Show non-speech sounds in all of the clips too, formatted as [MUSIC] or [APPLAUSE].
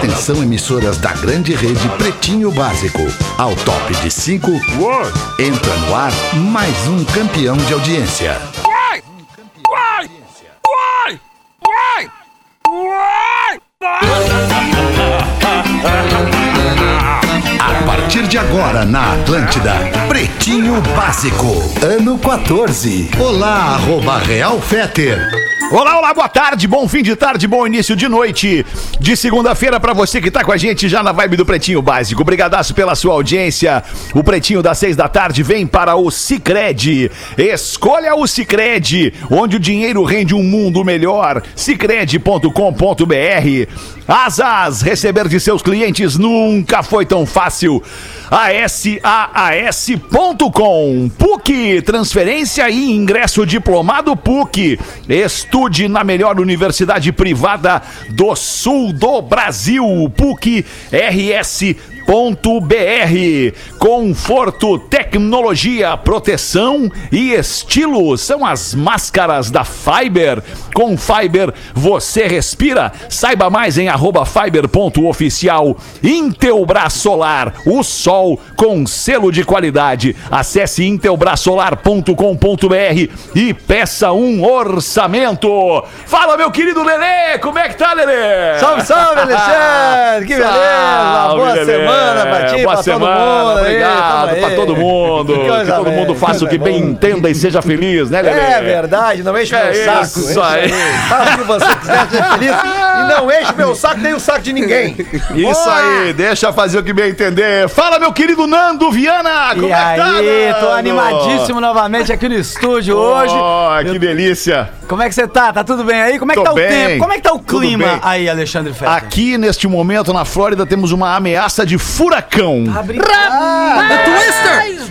Atenção, emissoras da grande rede Pretinho Básico. Ao top de 5, entra no ar mais um campeão de audiência. Uai! Uai! Uai! Uai! A partir de agora na Atlântida, Pretinho Básico, ano 14. Olá, arroba Real Feter. Olá, olá, boa tarde, bom fim de tarde, bom início de noite de segunda-feira pra você que tá com a gente já na vibe do Pretinho Básico. Obrigadaço pela sua audiência. O Pretinho das seis da tarde vem para o Cicred. Escolha o Cicred, onde o dinheiro rende um mundo melhor. Cicred.com.br. Asas, receber de seus clientes nunca foi tão fácil. ASAAS.com PUC, transferência e ingresso diplomado PUC. Estude na melhor universidade privada do sul do Brasil. PUC RS br Conforto, tecnologia, proteção e estilo são as máscaras da Fiber. Com Fiber você respira. Saiba mais em arroba fiber.oficial. Intelbras Solar, o sol com selo de qualidade. Acesse intelbrasolar.com.br e peça um orçamento. Fala, meu querido Lelê, como é que tá, Lelê? Salve, salve, Alexandre! Que beleza! [LAUGHS] Boa Lelê. semana pra ti, Boa pra semana, todo mundo. aí, Obrigado tamo pra aí. todo mundo. Que Que, todo mundo faça o que coisa bem entenda e seja feliz, né, Lelê? É verdade, não enche É meu saco. isso aí. Faça o que você quiser ser feliz. E não enche meu saco nem o saco de ninguém. Isso aí, deixa fazer o que bem entender. Fala, meu querido Nando Viana, como E é que tá, aí, tô Nando? animadíssimo novamente aqui no estúdio hoje. Oh, que delícia. Como é que você tá? Tá tudo bem aí? Como é que Tô tá bem. o tempo? Como é que tá o clima aí, Alexandre Fetter? Aqui, neste momento, na Flórida, temos uma ameaça de furacão.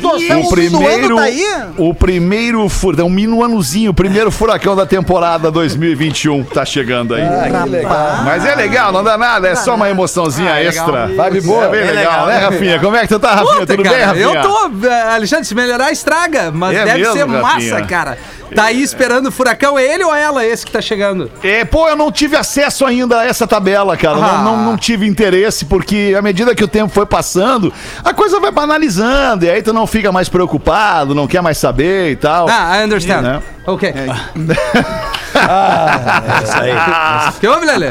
Twister! O primeiro, tá aí? o primeiro furacão, um minuanozinho, o primeiro furacão da temporada 2021 tá chegando aí. Ah, que legal. Mas é legal, não dá nada, é só uma emoçãozinha extra. Vibe boa. É bem legal, legal, né, Rafinha? Como é que tu tá, Rafinha? Puta, Tudo cara, bem, Rafinha? Eu tô. eh, Alexandre, se melhorar, estraga. Mas É deve mesmo, ser massa, Rafinha? cara. Tá aí esperando o furacão, é ele ou ela esse que tá chegando? É, pô, eu não tive acesso ainda a essa tabela, cara. Não- Ah. Não, não tive interesse, porque à medida que o tempo foi passando, a coisa vai banalizando, e aí tu não fica mais preocupado, não quer mais saber e tal. Ah, I understand. Né? Ok. [LAUGHS] Isso aí. Que houve, Lelê?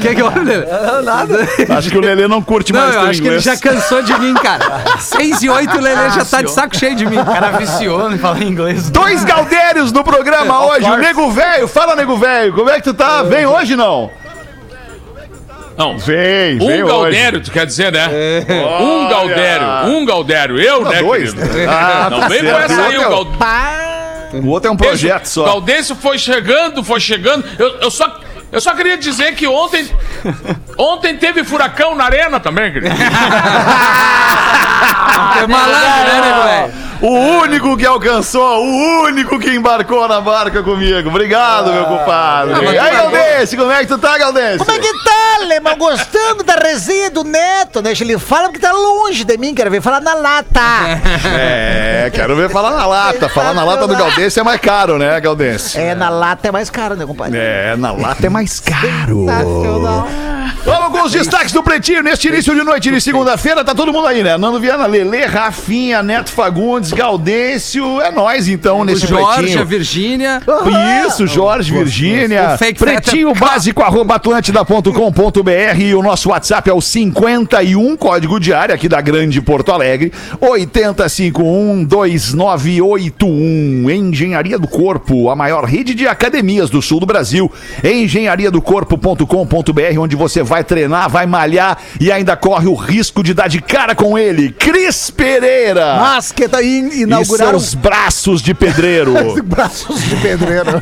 Que que houve, Lelê? Nada. Acho que o Lelê não curte Não, mais eu acho que ele inglês. já cansou de mim, cara. Seis e oito, o Lelê já tá de saco cheio de mim. O cara viciou em falar inglês. Dois Galdérios no programa hoje. O Nego Velho, fala, Nego Velho, como é que tu tá? Vem hoje não? Não, Vem, vem um hoje. Galdério, tu quer dizer, né? Um Galdério, um Galdério. Eu, Não, né, dois, querido? né? Ah, Não tá vem com essa aí, O Galdério. O outro é um projeto só. Galdêncio foi chegando, foi chegando. Eu, eu só. Eu só queria dizer que ontem. [LAUGHS] Ontem teve furacão na arena também, querido. [LAUGHS] É malandro, né, velho? O único que alcançou, o único que embarcou na barca comigo. Obrigado, meu compadre. Ah, e aí, tu Galdense, como é que tu tá, Galdense? Como é que tá, Alemão? Gostando da resenha do Neto? Deixa ele falar porque tá longe de mim, quero ver falar na lata. [LAUGHS] É, quero ver falar na lata. Falar na lata do Galdense é mais caro, né, Galdense? É, na lata é mais caro, né, compadre? É, na lata é mais caro. Vamos com os destaques do Pretinho neste início de noite de segunda-feira. Tá todo mundo aí, né? Nando Viana, Lele, Rafinha, Neto Fagundes, Gaudêncio. É nós então O nesse Jorge, Pretinho. a Virgínia. Isso, Jorge, Virgínia. O fake Pretinho básico, arroba atlântida.com.br. E o nosso WhatsApp é o 51, código de área aqui da Grande Porto Alegre. 80512981. Engenharia do Corpo, a maior rede de academias do sul do Brasil. Engenhariadocorpo.com.br, onde você vai treinar, vai malhar e ainda corre o risco de dar de cara com ele. Cris Pereira. Mas que tá aí e inauguraram seus braços de pedreiro. [LAUGHS] braços de pedreiro.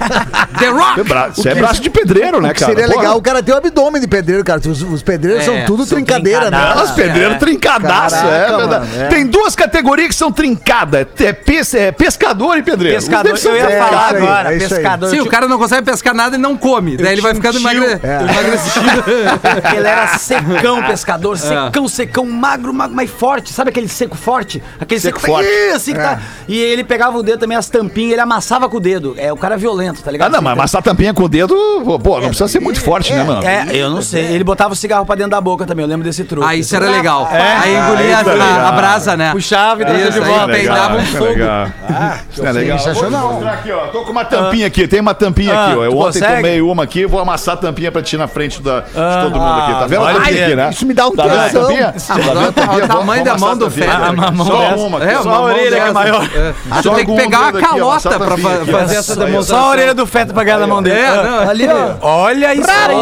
The Rock. É bra- Isso é braço de pedreiro, né, cara? seria Porra. legal o cara ter o abdômen de pedreiro, cara. Os, os pedreiros É, são tudo são trincadeira, né? As pedreiros É. trincadaço, Caraca, é verdade. mano, é. Tem duas categorias que são trincadas: é, pes- é pescador e pedreiro. Os Pescador, eu ia é, falar agora. é aí. pescador. Sim, o cara não consegue pescar nada e não come. Daí ele vai ficando emagre... É. emagrecido. [LAUGHS] Ele era secão, [LAUGHS] pescador, secão, secão, magro, magro, mas forte. Sabe aquele seco forte? Aquele seco, Seco forte. Ih, assim que tá. E ele pegava o dedo também, as tampinhas, ele amassava com o dedo. É, o cara é violento, tá Ah, ligado? não, mas amassar a tampinha com o dedo, pô, não precisa ser muito forte, né, mano? É, eu não sei. Ele botava o cigarro pra dentro da boca também, eu lembro desse truque. Ah, isso era legal. É? Aí engolia Ah, é a, a brasa, né? Puxava e trazia Isso, de volta. peidava um é fogo. legal. Isso é legal. Vou mostrar aqui, ó. Tô com uma tampinha aqui, tem uma tampinha Ah, aqui, ó. Eu ontem tomei uma aqui, vou amassar a tampinha pra ti na frente da, de todo mundo aqui. Tá vendo a olha tampinha aí, aqui, né? isso me dá um tá tesão. Ah, Tá o tamanho da mão do a tampinha. Feder. A mão Só uma. É, só uma a mão orelha que é maior. É. Tu Só tem que pegar dedo a aqui, ó, calota pra fazer essa demonstração. Só a orelha do feto pra ganhar na mão dele. É, Ah. Ali. Olha isso aí.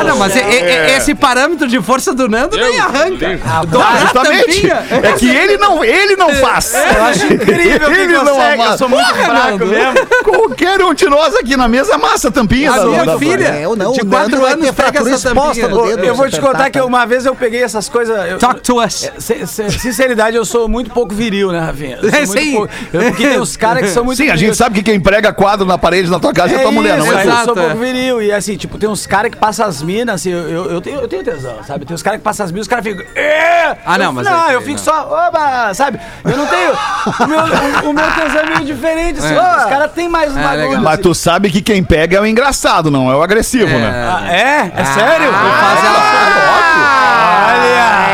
Ah, não, mas e- e- esse parâmetro de força do Nando nem Deus arranca. livre. Dobrar a Justamente. É que ele não, ele não faz. Eu acho incrível que Ele não consegue. Eu sou muito fraco mesmo. Qualquer um de nós aqui na mesa amassa a tampinha. A da- minha da- filha, É, eu não, de o quatro Anos, ter pega fratura exposta no dedo. Eu vou te contar apertar, que uma vez eu peguei essas coisas. eu- Talk to us. Se- Sinceridade, eu sou muito pouco viril, né, Rafinha? Eu sou É, muito sim. eu- porque tem uns caras que são muito Sim, a gente sabe que quem prega quadro na parede na tua casa é, tua mulher, não é? eu sou um pouco é. viril. E assim, tipo, tem uns caras que passam as minas, assim, eu, eu, eu tenho, eu tenho tesão, sabe? Tem uns caras que passam as minas, os caras ficam. "É!" Ah, não, Eu- mas Não, eu fico não. só, oba, sabe? Eu não tenho. O meu, o, o meu tesão é meio diferente, assim, É. os caras têm mais um É, legal. Mas assim. tu sabe que quem pega é o engraçado, não é o agressivo, né? Ah, é? É sério? Faz ela- Olha!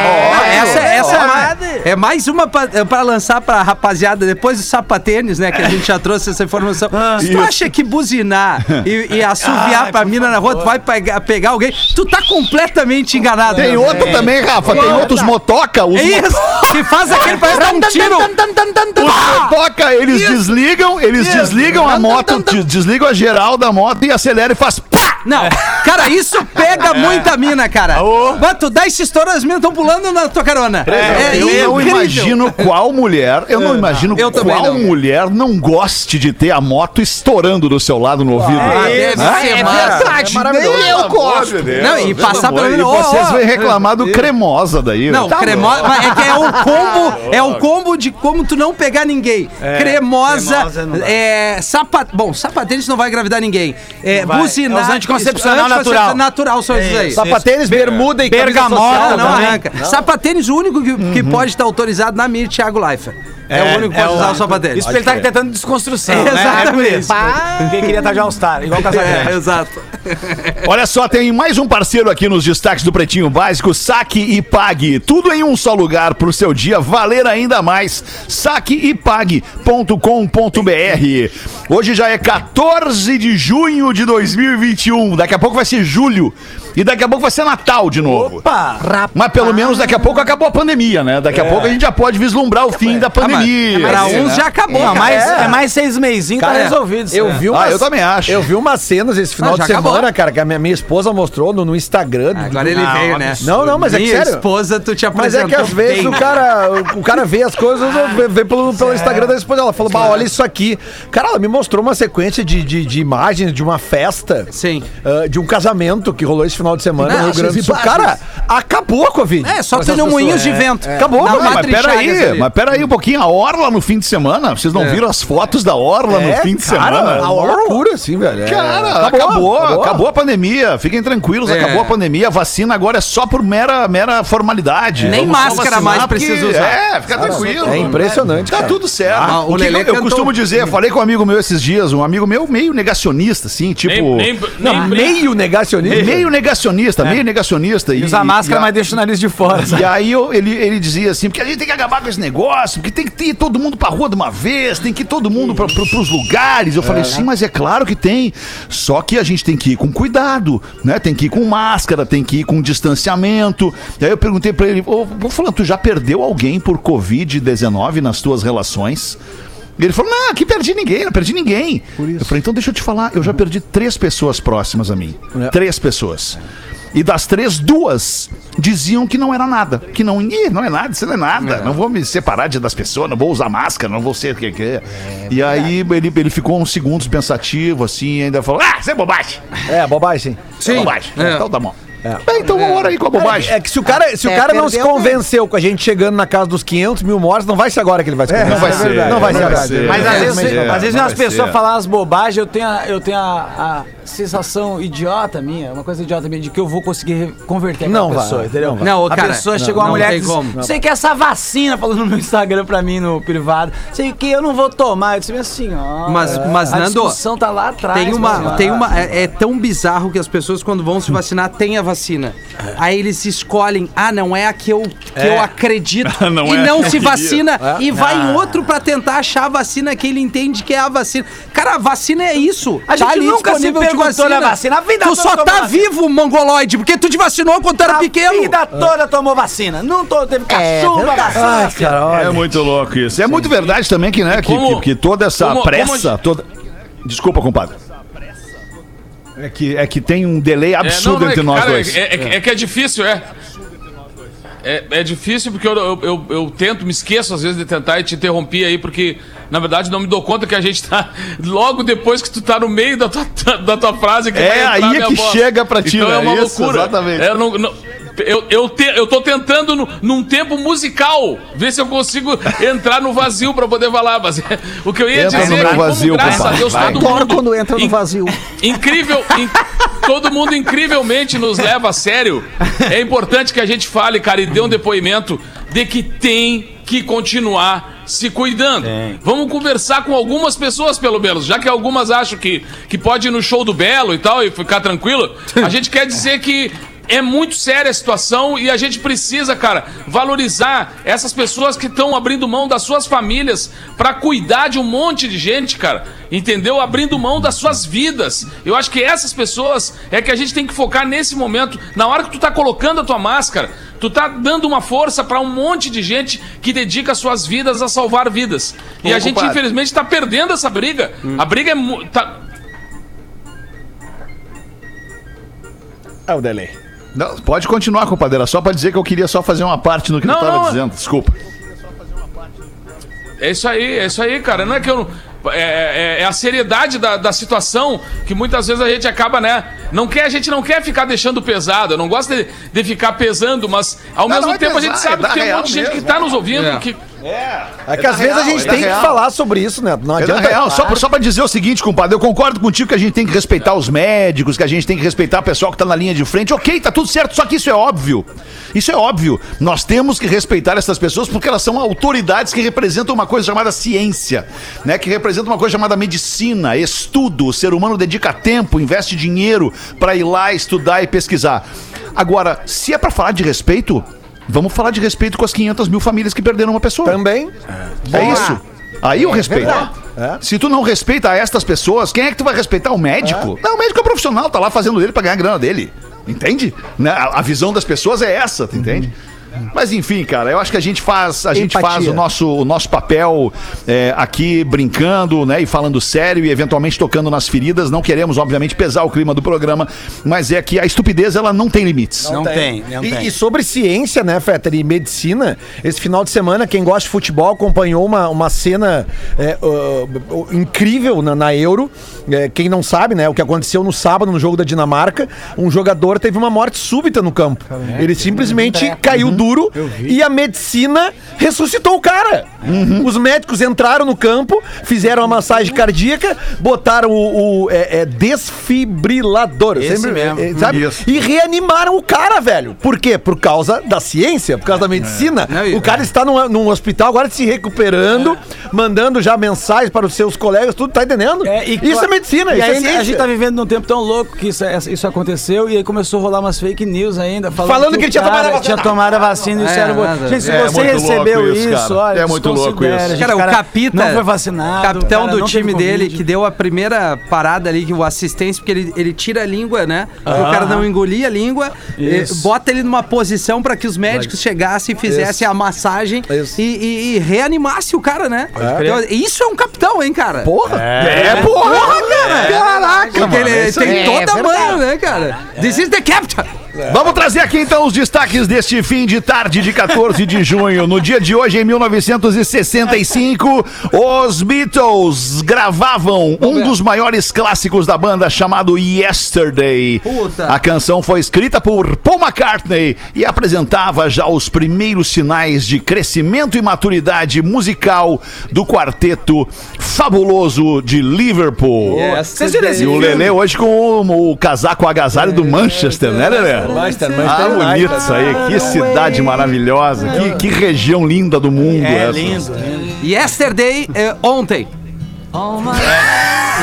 É, essa, essa é, mais, é mais uma pra, é pra lançar pra rapaziada, depois do sapatênis, né? Que a gente já trouxe essa informação. Se tu Isso. acha que buzinar e, e assoviar pra mina na rua, tu vai pegar, pegar alguém, tu tá completamente enganado. Tem outro também, Rafa, tem outros motoca. Os É isso! Que faz aquele parece dar um tiro. Os motoca, eles desligam, eles desligam a moto, des- desligam a geral da moto e aceleram e faz! Não, cara, isso pega muita mina, cara. Mas tu dá esse estouro, as minas estão pulando na tua carona. É, eu não incrível. imagino qual mulher, eu não imagino Eu também qual não. mulher não goste de ter a moto estourando do seu lado no ouvido. Ah, deve ser massa. nem eu gosto. Não, e passar pela E ó, vocês vêm reclamar do cremosa daí. Não, Tá cremosa. mas É que é o combo, é o combo de como tu não pegar ninguém. cremosa, cremosa não dá. é. Sapat, bom, sapatênis não vai engravidar ninguém. É, vai. buzinar. É os anticoncepcional isso, natural. natural são esses aí. Sapatênis, bermuda e Bergamota, Não, não né? arranca. Sapatênis, o único que, que pode estar autorizado na mira, Thiago Leifert. É, o único que pode usar o sapatênis. Isso porque ele tá tentando desconstrução. É, né? exatamente. É isso. Porque queria estar de All-Star, igual o Casagrande. [LAUGHS] É, exato. Olha só, tem mais um parceiro aqui nos destaques do Pretinho Básico, Saque e Pague. Tudo em um só lugar pro seu dia valer ainda mais. Saqueepague.com.br. Hoje já é 14 de junho de 2021. Daqui a pouco vai ser julho. E daqui a pouco vai ser Natal de novo. Opa! Mas pelo menos daqui a pouco acabou a pandemia, né? Daqui a pouco a gente já pode vislumbrar o fim da pandemia. Pra né? uns já acabou. Não, cara. mais, é. mais seis meizinhos tá resolvido. Eu aí. vi Ah, umas, eu também acho. Eu vi umas cenas esse final Ah, de semana, acabou. cara, que a minha, minha esposa mostrou no, no Instagram. do- Agora ele veio, né? Não, não, mas é que Minha sério. esposa, tu te Mas é apresentou que às vezes bem. o cara, o, o cara vê as coisas, vê, vê pelo, pelo Instagram da esposa. Ela falou, bah, olha isso aqui. Cara, ela me mostrou uma sequência de, de, de imagens de uma festa. Sim. Ah, de um casamento que rolou esse final de semana Não, no Rio Grande do Sul. Cara, acabou a Covid. É, só não moinhos de pessoas. vento. Acabou, Dá mas peraí, mas peraí um pouquinho. A Orla no fim de semana, vocês não É. viram as fotos da Orla no É, fim de cara, semana? a loucura, assim, velho. É, Cara, acabou, acabou, a pandemia. Fiquem tranquilos, É. acabou a pandemia. A vacina agora é só por mera, mera formalidade. Nem Vamos máscara mais precisa usar. É, fica tranquilo. É impressionante, Tá cara. tudo certo. Ah, o o que eu, costumo dizer, falei com um amigo meu esses dias, um amigo meu meio negacionista, assim, tipo. Nem, nem, Não, nem, meio negacionista. meio negacionista, meio negacionista. E usa a máscara, e a- mas deixa o nariz de fora. sabe? E aí eu- ele, ele dizia assim, porque a gente tem que acabar com esse negócio, porque tem que ter todo mundo pra rua de uma vez, tem que ir todo mundo pra, pro, pros lugares. Eu falei, sim, mas é claro que tem. Só que a gente tem que ir com cuidado, né? Tem que ir com máscara, tem que ir com distanciamento. E aí eu perguntei pra ele, ô, ô falando, tu já perdeu alguém por Covid-19 nas tuas relações? E ele falou, não, aqui perdi ninguém, não perdi ninguém. Eu falei, então deixa eu te falar, eu já perdi três pessoas próximas a mim. Três pessoas. E das três, duas diziam que não era nada. Que não, Ih, não é nada, isso não é nada. Não vou me separar de, das pessoas, não vou usar máscara, não vou ser o que que é. E aí ele, ele ficou uns segundos pensativo, assim, e ainda falou: Ah, isso é bobagem. É, bobagem, sim. Isso é bobagem. É. Então tá bom. Bem, então vamos embora aí com a bobagem. É que se o cara, se o É, cara não se convenceu com a gente chegando na casa dos 500 mil mortos, não vai ser agora que ele vai se convencer. não vai ser, Não vai não ser vai agora. ser. Mas É, às vezes, é, às vezes as pessoas falam as bobagens, eu tenho, a, eu tenho a, a- sensação idiota minha, uma coisa idiota minha, de que eu vou conseguir converter aquela Não vai, pessoa, entendeu? não vai. Não, a cara, pessoa não, chegou uma não mulher tem e disse, como. sei que essa vacina, falando no meu Instagram pra mim, no privado, sei que eu não vou tomar. Eu disse assim, ó. Mas- mas, a Nando, discussão tá lá atrás. Tem uma, mas, tem uma, é, é tão bizarro que as pessoas quando vão se vacinar têm a vacina. Aí eles escolhem, ah, não é a que eu, que eu acredito [LAUGHS] Não e é a não que se vacina e vai em outro pra tentar achar a vacina que ele entende que é a vacina. Cara, a vacina é isso. A gente nunca se perguntou na vacina. A vida tu toda só tomou tá vacina. vivo, mongoloide, porque tu te vacinou quando tu era A pequeno. vida toda tomou vacina. Não tô, teve cachumba, verdade. vacina. Ai, cara. É muito louco isso. É muito verdade também que, né, que, que, que toda essa como- pressa, como- toda... Desculpa, compadre. É que, é que tem um delay É, absurdo não, não, é entre que, nós cara, dois. É, é que- é que é difícil, é. É, é difícil porque eu, eu, eu, eu tento, me esqueço às vezes de tentar e te interromper aí, porque na verdade não me dou conta que a gente tá [LAUGHS] logo depois que tu tá no meio da tua, [LAUGHS] da tua frase. Que É, aí é que voz. chega pra ti, Então né? é uma Isso, loucura. exatamente. É, não- não- eu, eu, te, eu tô tentando no- num tempo musical ver se eu consigo entrar no vazio pra poder falar, mas [LAUGHS] o que eu ia Entra dizer no é que, vazio, como, graças papai. a Deus, Vai. todo Adoro mundo... quando entra no in- vazio. Incrível, in- todo mundo incrivelmente nos leva a sério. É importante que a gente fale, cara, e dê um depoimento de que tem que continuar se cuidando. Vamos conversar com algumas pessoas, pelo menos, já que algumas acham que, que pode ir no show do Belo e tal e ficar tranquilo. A gente quer dizer que é muito séria a situação e a gente precisa, cara, valorizar essas pessoas que estão abrindo mão das suas famílias pra cuidar de um monte de gente, cara. Entendeu? Abrindo mão das suas vidas. Eu acho que essas pessoas é que a gente tem que focar nesse momento. Na hora que tu tá colocando a tua máscara, tu tá dando uma força pra um monte de gente que dedica suas vidas a salvar vidas. E a gente, compadre. infelizmente, tá perdendo essa briga. A briga é. Tá... É o delay. Não, pode continuar, compadre. Era só pra dizer que eu queria só fazer uma parte no que Não, eu tava não, dizendo. Desculpa. É isso aí, é isso aí, cara. Não é que eu não. É, é- é a seriedade da, da situação que muitas vezes a gente acaba, né? Não quer, a gente não quer ficar deixando pesado. Eu não gosto de, de ficar pesando, mas ao Não, mesmo não é tempo a gente pesar, é sabe da que tem um monte de gente mesmo. que tá nos ouvindo. É. Que, É que às vezes a gente é tem que falar sobre isso, né? Não É adianta. real, só, só pra dizer o seguinte, compadre, eu concordo contigo que a gente tem que respeitar os médicos, que a gente tem que respeitar o pessoal que tá na linha de frente. Ok, tá tudo certo, só que isso é óbvio. Isso é óbvio. Nós temos que respeitar essas pessoas porque elas são autoridades que representam uma coisa chamada ciência, né? Que representam uma coisa chamada medicina, estudo. O ser humano dedica tempo, investe dinheiro pra ir lá estudar e pesquisar. Agora, se é pra falar de respeito, vamos falar de respeito com as 500 mil famílias que perderam uma pessoa. Também. É isso. Aí eu respeito. verdade. É. Se tu não respeita estas pessoas, quem é que tu vai respeitar? O médico? Não, o médico é profissional, tá lá fazendo dele pra ganhar a grana dele. Entende? Né? A, a visão das pessoas é essa, tu entende? Mas enfim, cara, eu acho que a gente faz, a gente faz o nosso, o nosso papel é, aqui brincando, né, e falando sério e eventualmente tocando nas feridas. Não queremos, obviamente, pesar o clima do programa, mas é que a estupidez ela não tem limites. Não tem, não e, tem. e sobre ciência, né, Fetter, e medicina, esse final de semana, quem gosta de futebol acompanhou uma, uma cena é, uh, incrível na, na Euro. É, quem não sabe, né, o que aconteceu no sábado no jogo da Dinamarca, um jogador teve uma morte súbita no campo. Ele simplesmente caiu duro e a medicina ressuscitou o cara. Os médicos entraram no campo, fizeram a massagem cardíaca, botaram o, o, é, é, desfibrilador. Esse sempre- mesmo. é, sabe? Isso. E reanimaram o cara, velho. Por quê? Por causa da ciência, por causa da medicina. Não, e- O cara está num, num hospital agora se recuperando, mandando já mensagens para os seus colegas, tudo, tá entendendo? É, e isso é medicina, e isso é ainda ciência. a gente tá vivendo num tempo tão louco que isso, é- isso aconteceu e aí começou a rolar umas fake news ainda. Falando, Falando que o ele tinha tomado a vacina. Tinha tomado a vacina e É, isso era bom. nada. Gente, se É você muito recebeu isso, isso, cara. olha, É muito louco isso. gente, Cara, o Capita não foi vacinado. capitão cara, do time dele, que deu a primeira parada ali, que o assistência, porque ele, ele tira a língua, né? O cara não engolia a língua, Isso. bota ele numa posição pra que os médicos chegassem e fizessem a massagem Isso. e, e- e reanimasse o cara, né? Então, isso é um capitão, hein, cara? Porra! É, porra! Caraca, Porque ele é tem toda É a mão, né, cara? This is the captain! Vamos trazer aqui então os destaques deste fim de de tarde de 14 de junho. No dia de hoje, em 1965, os Beatles gravavam um dos maiores clássicos da banda chamado Yesterday. A canção foi escrita por Paul McCartney e apresentava já os primeiros sinais de crescimento e maturidade musical do quarteto fabuloso de Liverpool. Esse E o? Lelê hoje com o, o casaco agasalho do Manchester, né, Lelê? Manchester, Ah, bonito isso aí. Que cidade maravilhosa. Que, que região linda do mundo É essa. lindo, lindo. Yesterday, é, ontem.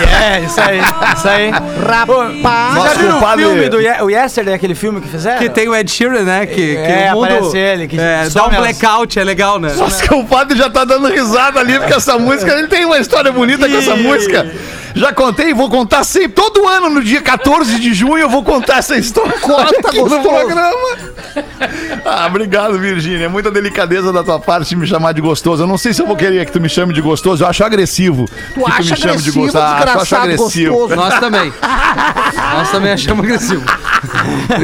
É, isso aí, isso aí. Rapaz. Já Nosso viram o filme do Ye- o Yesterday, aquele filme que fizeram? Que tem o Ed Sheeran, né? Que, que É, o mundo. aparece ele, que é, dá some um as- blackout, é legal, né? Nossa, que o padre já tá dando risada ali, porque essa música, ele tem uma história bonita com essa música. Já contei, vou contar sempre. Todo ano, no dia 14 de junho, eu vou contar essa história. Conta aqui no programa. Ah, obrigado, Virgínia. É muita delicadeza da tua parte me chamar de gostoso. Eu não sei se eu vou querer que tu me chame de gostoso. Eu acho agressivo. Tu que acha me chame de agressivo, gostoso. Ah, eu acho desgraçado, agressivo. gostoso. Nós também. Nós também achamos agressivo.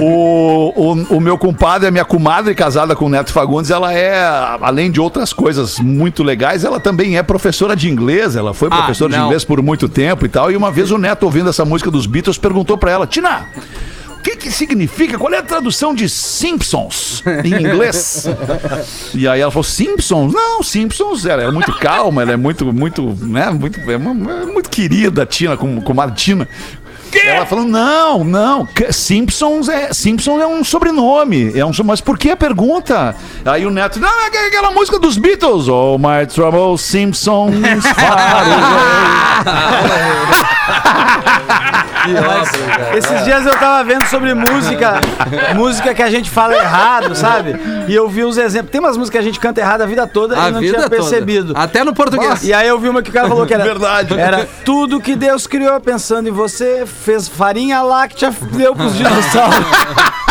O, o, o meu compadre, a minha comadre casada com o Neto Fagundes, ela é, além de outras coisas muito legais, ela também é professora de inglês. Ela foi Ah, professora de não. inglês por muito tempo e tal. E uma vez o Neto, ouvindo essa música dos Beatles, perguntou pra ela: Tina, que que significa? Qual é a tradução de Simpsons em inglês? e aí ela falou: Simpsons? Não, Simpsons, ela é muito calma, ela é muito, muito, né? Muito, é, uma- é muito querida, a Tina, com, com a Tina. Ela falou: não, não, Simpsons é, Simpsons é um sobrenome. É um, mas por que a pergunta? Aí o Neto, não, é aquela- aquela música dos Beatles. Oh, my trouble, Simpsons [LAUGHS] [LAUGHS] far Esses dias eu tava vendo sobre música, música que a gente fala errado, sabe? E eu vi uns exemplos. Tem umas músicas que a gente canta errado a vida toda A e não tinha toda. percebido. Até no português. E aí eu vi uma que o cara falou que era. Verdade. Era tudo que Deus criou pensando em você, fez farinha láctea, deu pros dinossauros. [LAUGHS]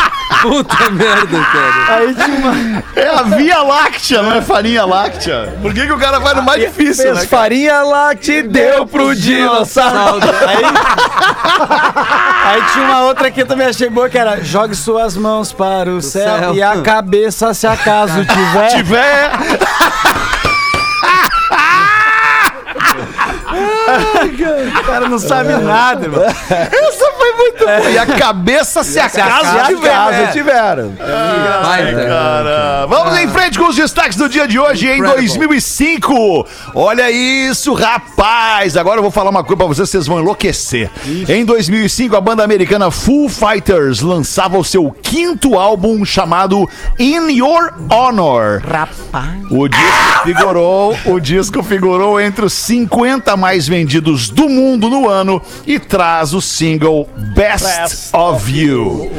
Puta [LAUGHS] merda, cara. Aí tinha uma. É a Via Láctea, não é farinha láctea. Por que, que o cara vai no mais difícil, Fez né? farinha lá, te deu pro dinossauro. Aí, [LAUGHS] aí tinha uma outra que eu também achei boa que era jogue suas mãos para o céu, céu. e a cabeça se acaso [LAUGHS] tiver. tiver. O cara não sabe nada, irmão. Essa foi muito boa. E a cabeça se acaso Se tiver. tiveram. Vai, cara. Cara, vamos em frente com os destaques do dia de hoje em 2005. Olha isso, rapaz. Agora eu vou falar uma coisa pra vocês, vocês vão enlouquecer. Em 2005, a banda americana Foo Fighters lançava o seu quinto álbum chamado In Your Honor. Rapaz. O disco figurou, o disco figurou entre os 50 mais vendidos do mundo no ano e traz o single Best, of You.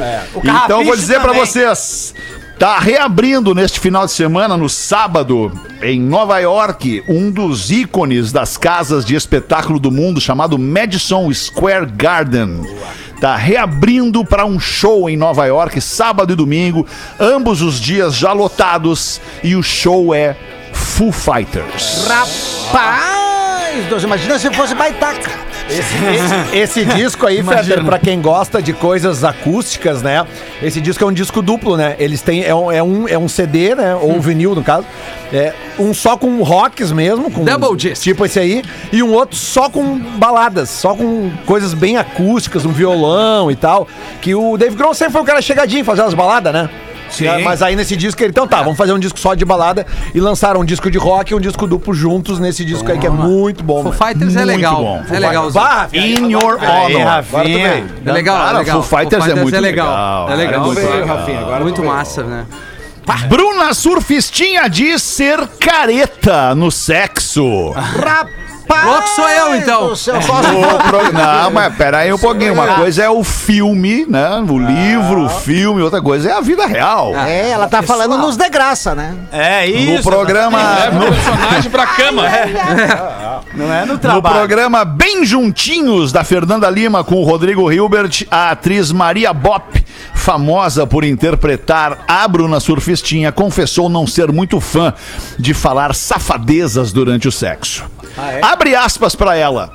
Então vou dizer pra também. vocês, tá reabrindo neste final de semana, no sábado, em Nova York, um dos ícones das casas de espetáculo do mundo chamado Madison Square Garden. Tá reabrindo para um show em Nova York, sábado e domingo, ambos os dias já lotados, e o show é Foo Fighters. Rapaz, Deus, imagina se fosse baitaca. Esse [LAUGHS] disco aí, Fetter, pra quem gosta de coisas acústicas, né? Esse disco é um disco duplo, né? Eles têm. É um, é um, é um CD, né? Ou um vinil, no caso. É um só com rocks mesmo. Com, Double disc. Tipo esse aí. E um outro só com baladas. Só com coisas bem acústicas, um violão e tal. Que o Dave Grohl sempre foi um cara chegadinho fazer as baladas, né? Sim. Mas aí nesse disco ele, então tá, vamos fazer um disco só de balada e lançaram um disco de rock e um disco duplo juntos nesse disco aí que é muito bom. Foo. Fighters é legal. bom. É legal. Bah, In Your Aí, Honor. Rafinha. É legal, Cara, é legal. Foo Fighters é muito legal. legal. É legal. É muito muito legal. Rafinha, agora Muito tu veio. massa, né? Bruna Surfistinha diz ser careta no sexo. [LAUGHS] Rapaz. Louco sou eu, então. O pro- Não, mas peraí um pouquinho. Uma coisa é o filme, né? O livro, o filme, outra coisa é a vida real. É, ela tá falando nos de graça, né? É No isso. programa. Leva o personagem pra cama. [LAUGHS] Não é no No trabalho. programa Bem Juntinhos, da Fernanda Lima com o Rodrigo Hilbert, a atriz Maria Bop, famosa por interpretar a Bruna Surfistinha, confessou não ser muito fã de falar safadezas durante o sexo. Abre aspas pra ela.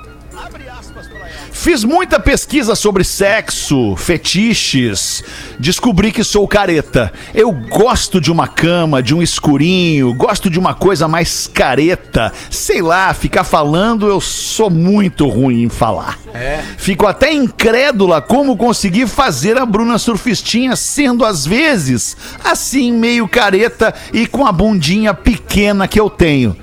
Fiz muita pesquisa sobre sexo, fetiches, descobri que sou careta. Eu gosto de uma cama, de um escurinho, gosto de uma coisa mais careta. Sei lá, ficar falando, eu sou muito ruim em falar. Fico até incrédula como consegui fazer a Bruna Surfistinha sendo às vezes assim meio careta e com a bundinha pequena que eu tenho.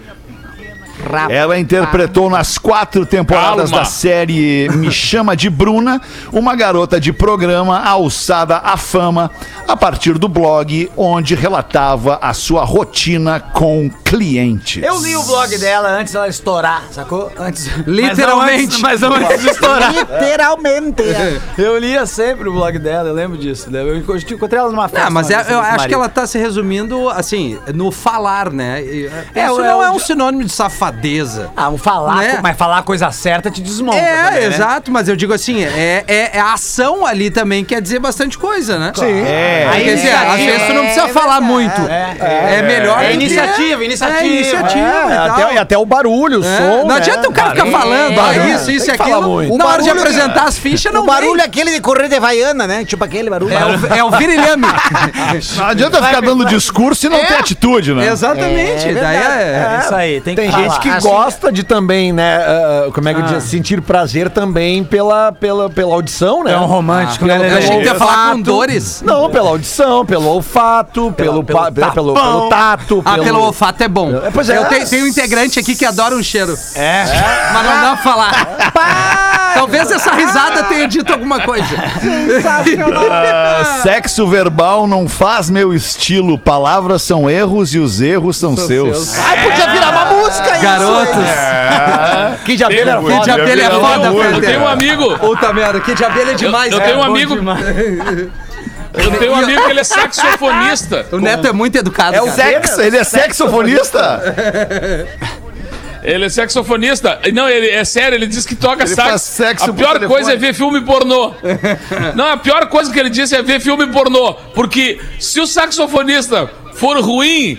Ela interpretou nas quatro temporadas Calma. da série Me Chama de Bruna, uma garota de programa alçada à fama a partir do blog onde relatava a sua rotina com clientes. Eu li o blog dela antes dela estourar, sacou? Antes. Literalmente. Mas não antes, mas não antes de estourar. Literalmente. [LAUGHS] Eu lia sempre o blog dela, eu lembro disso. né? Eu encontrei ela numa festa. Ah, mas é- eu acho que ela tá se resumindo, assim, no falar, né? É, Isso é não o- é um sinônimo de safadeza. Ah, um falar, Né? mas falar a coisa certa te desmonta. É, também, né? exato, mas eu digo assim, é, é, é a ação ali também quer dizer bastante coisa, né? Sim. É, Aí, quer dizer, às vezes tu não precisa falar muito. É, melhor É do que- iniciativa, iniciativa. É iniciativa É, e tal. até, e até o barulho, o É, som. não né? adianta o cara ficar falando, ó, É, isso, isso e que falar aquilo. muito. Na O hora de barulho- apresentar as fichas, não o barulho é aquele de correr de Havaiana, né? Tipo aquele barulho. É o, é o virilhame. [LAUGHS] Não adianta ficar dando discurso e não É. ter atitude, né? Exatamente. É daí é. É isso aí, tem que Tem falar. Gente que Assim, gosta de também, né? ah, como é que eu diz? Sentir prazer também pela, pela, pela audição, né? É um romântico, Eu né? achei que ia falar com dores. Não, pela audição, pelo olfato, pelo, pelo pa- pelo, pelo, tato. Ah, pelo olfato é bom. É, pois é. Eu tenho, tenho um integrante aqui que adora um cheiro. É. Mas não dá pra falar. Talvez essa risada tenha dito alguma coisa. Ah, sexo verbal não faz meu estilo. Palavras são erros e os erros são, seus. Ai, podia virar uma música isso. Garotos. Que já viu era Kid de abelha é foda, uma Fede. Eu tenho um amigo. Puta merda, Kid de abelha é Eu, demais. eu né? tenho um amigo. Eu tenho um amigo que ele é saxofonista. O Neto é muito educado. É o cara. sexo, ele é saxofonista? [LAUGHS] Ele é saxofonista. Não, ele é sério, ele diz que toca Ele sax. sexo a pior coisa é ver filme pornô. [LAUGHS] Não, a pior coisa que ele disse é ver filme pornô. Porque se o saxofonista for ruim,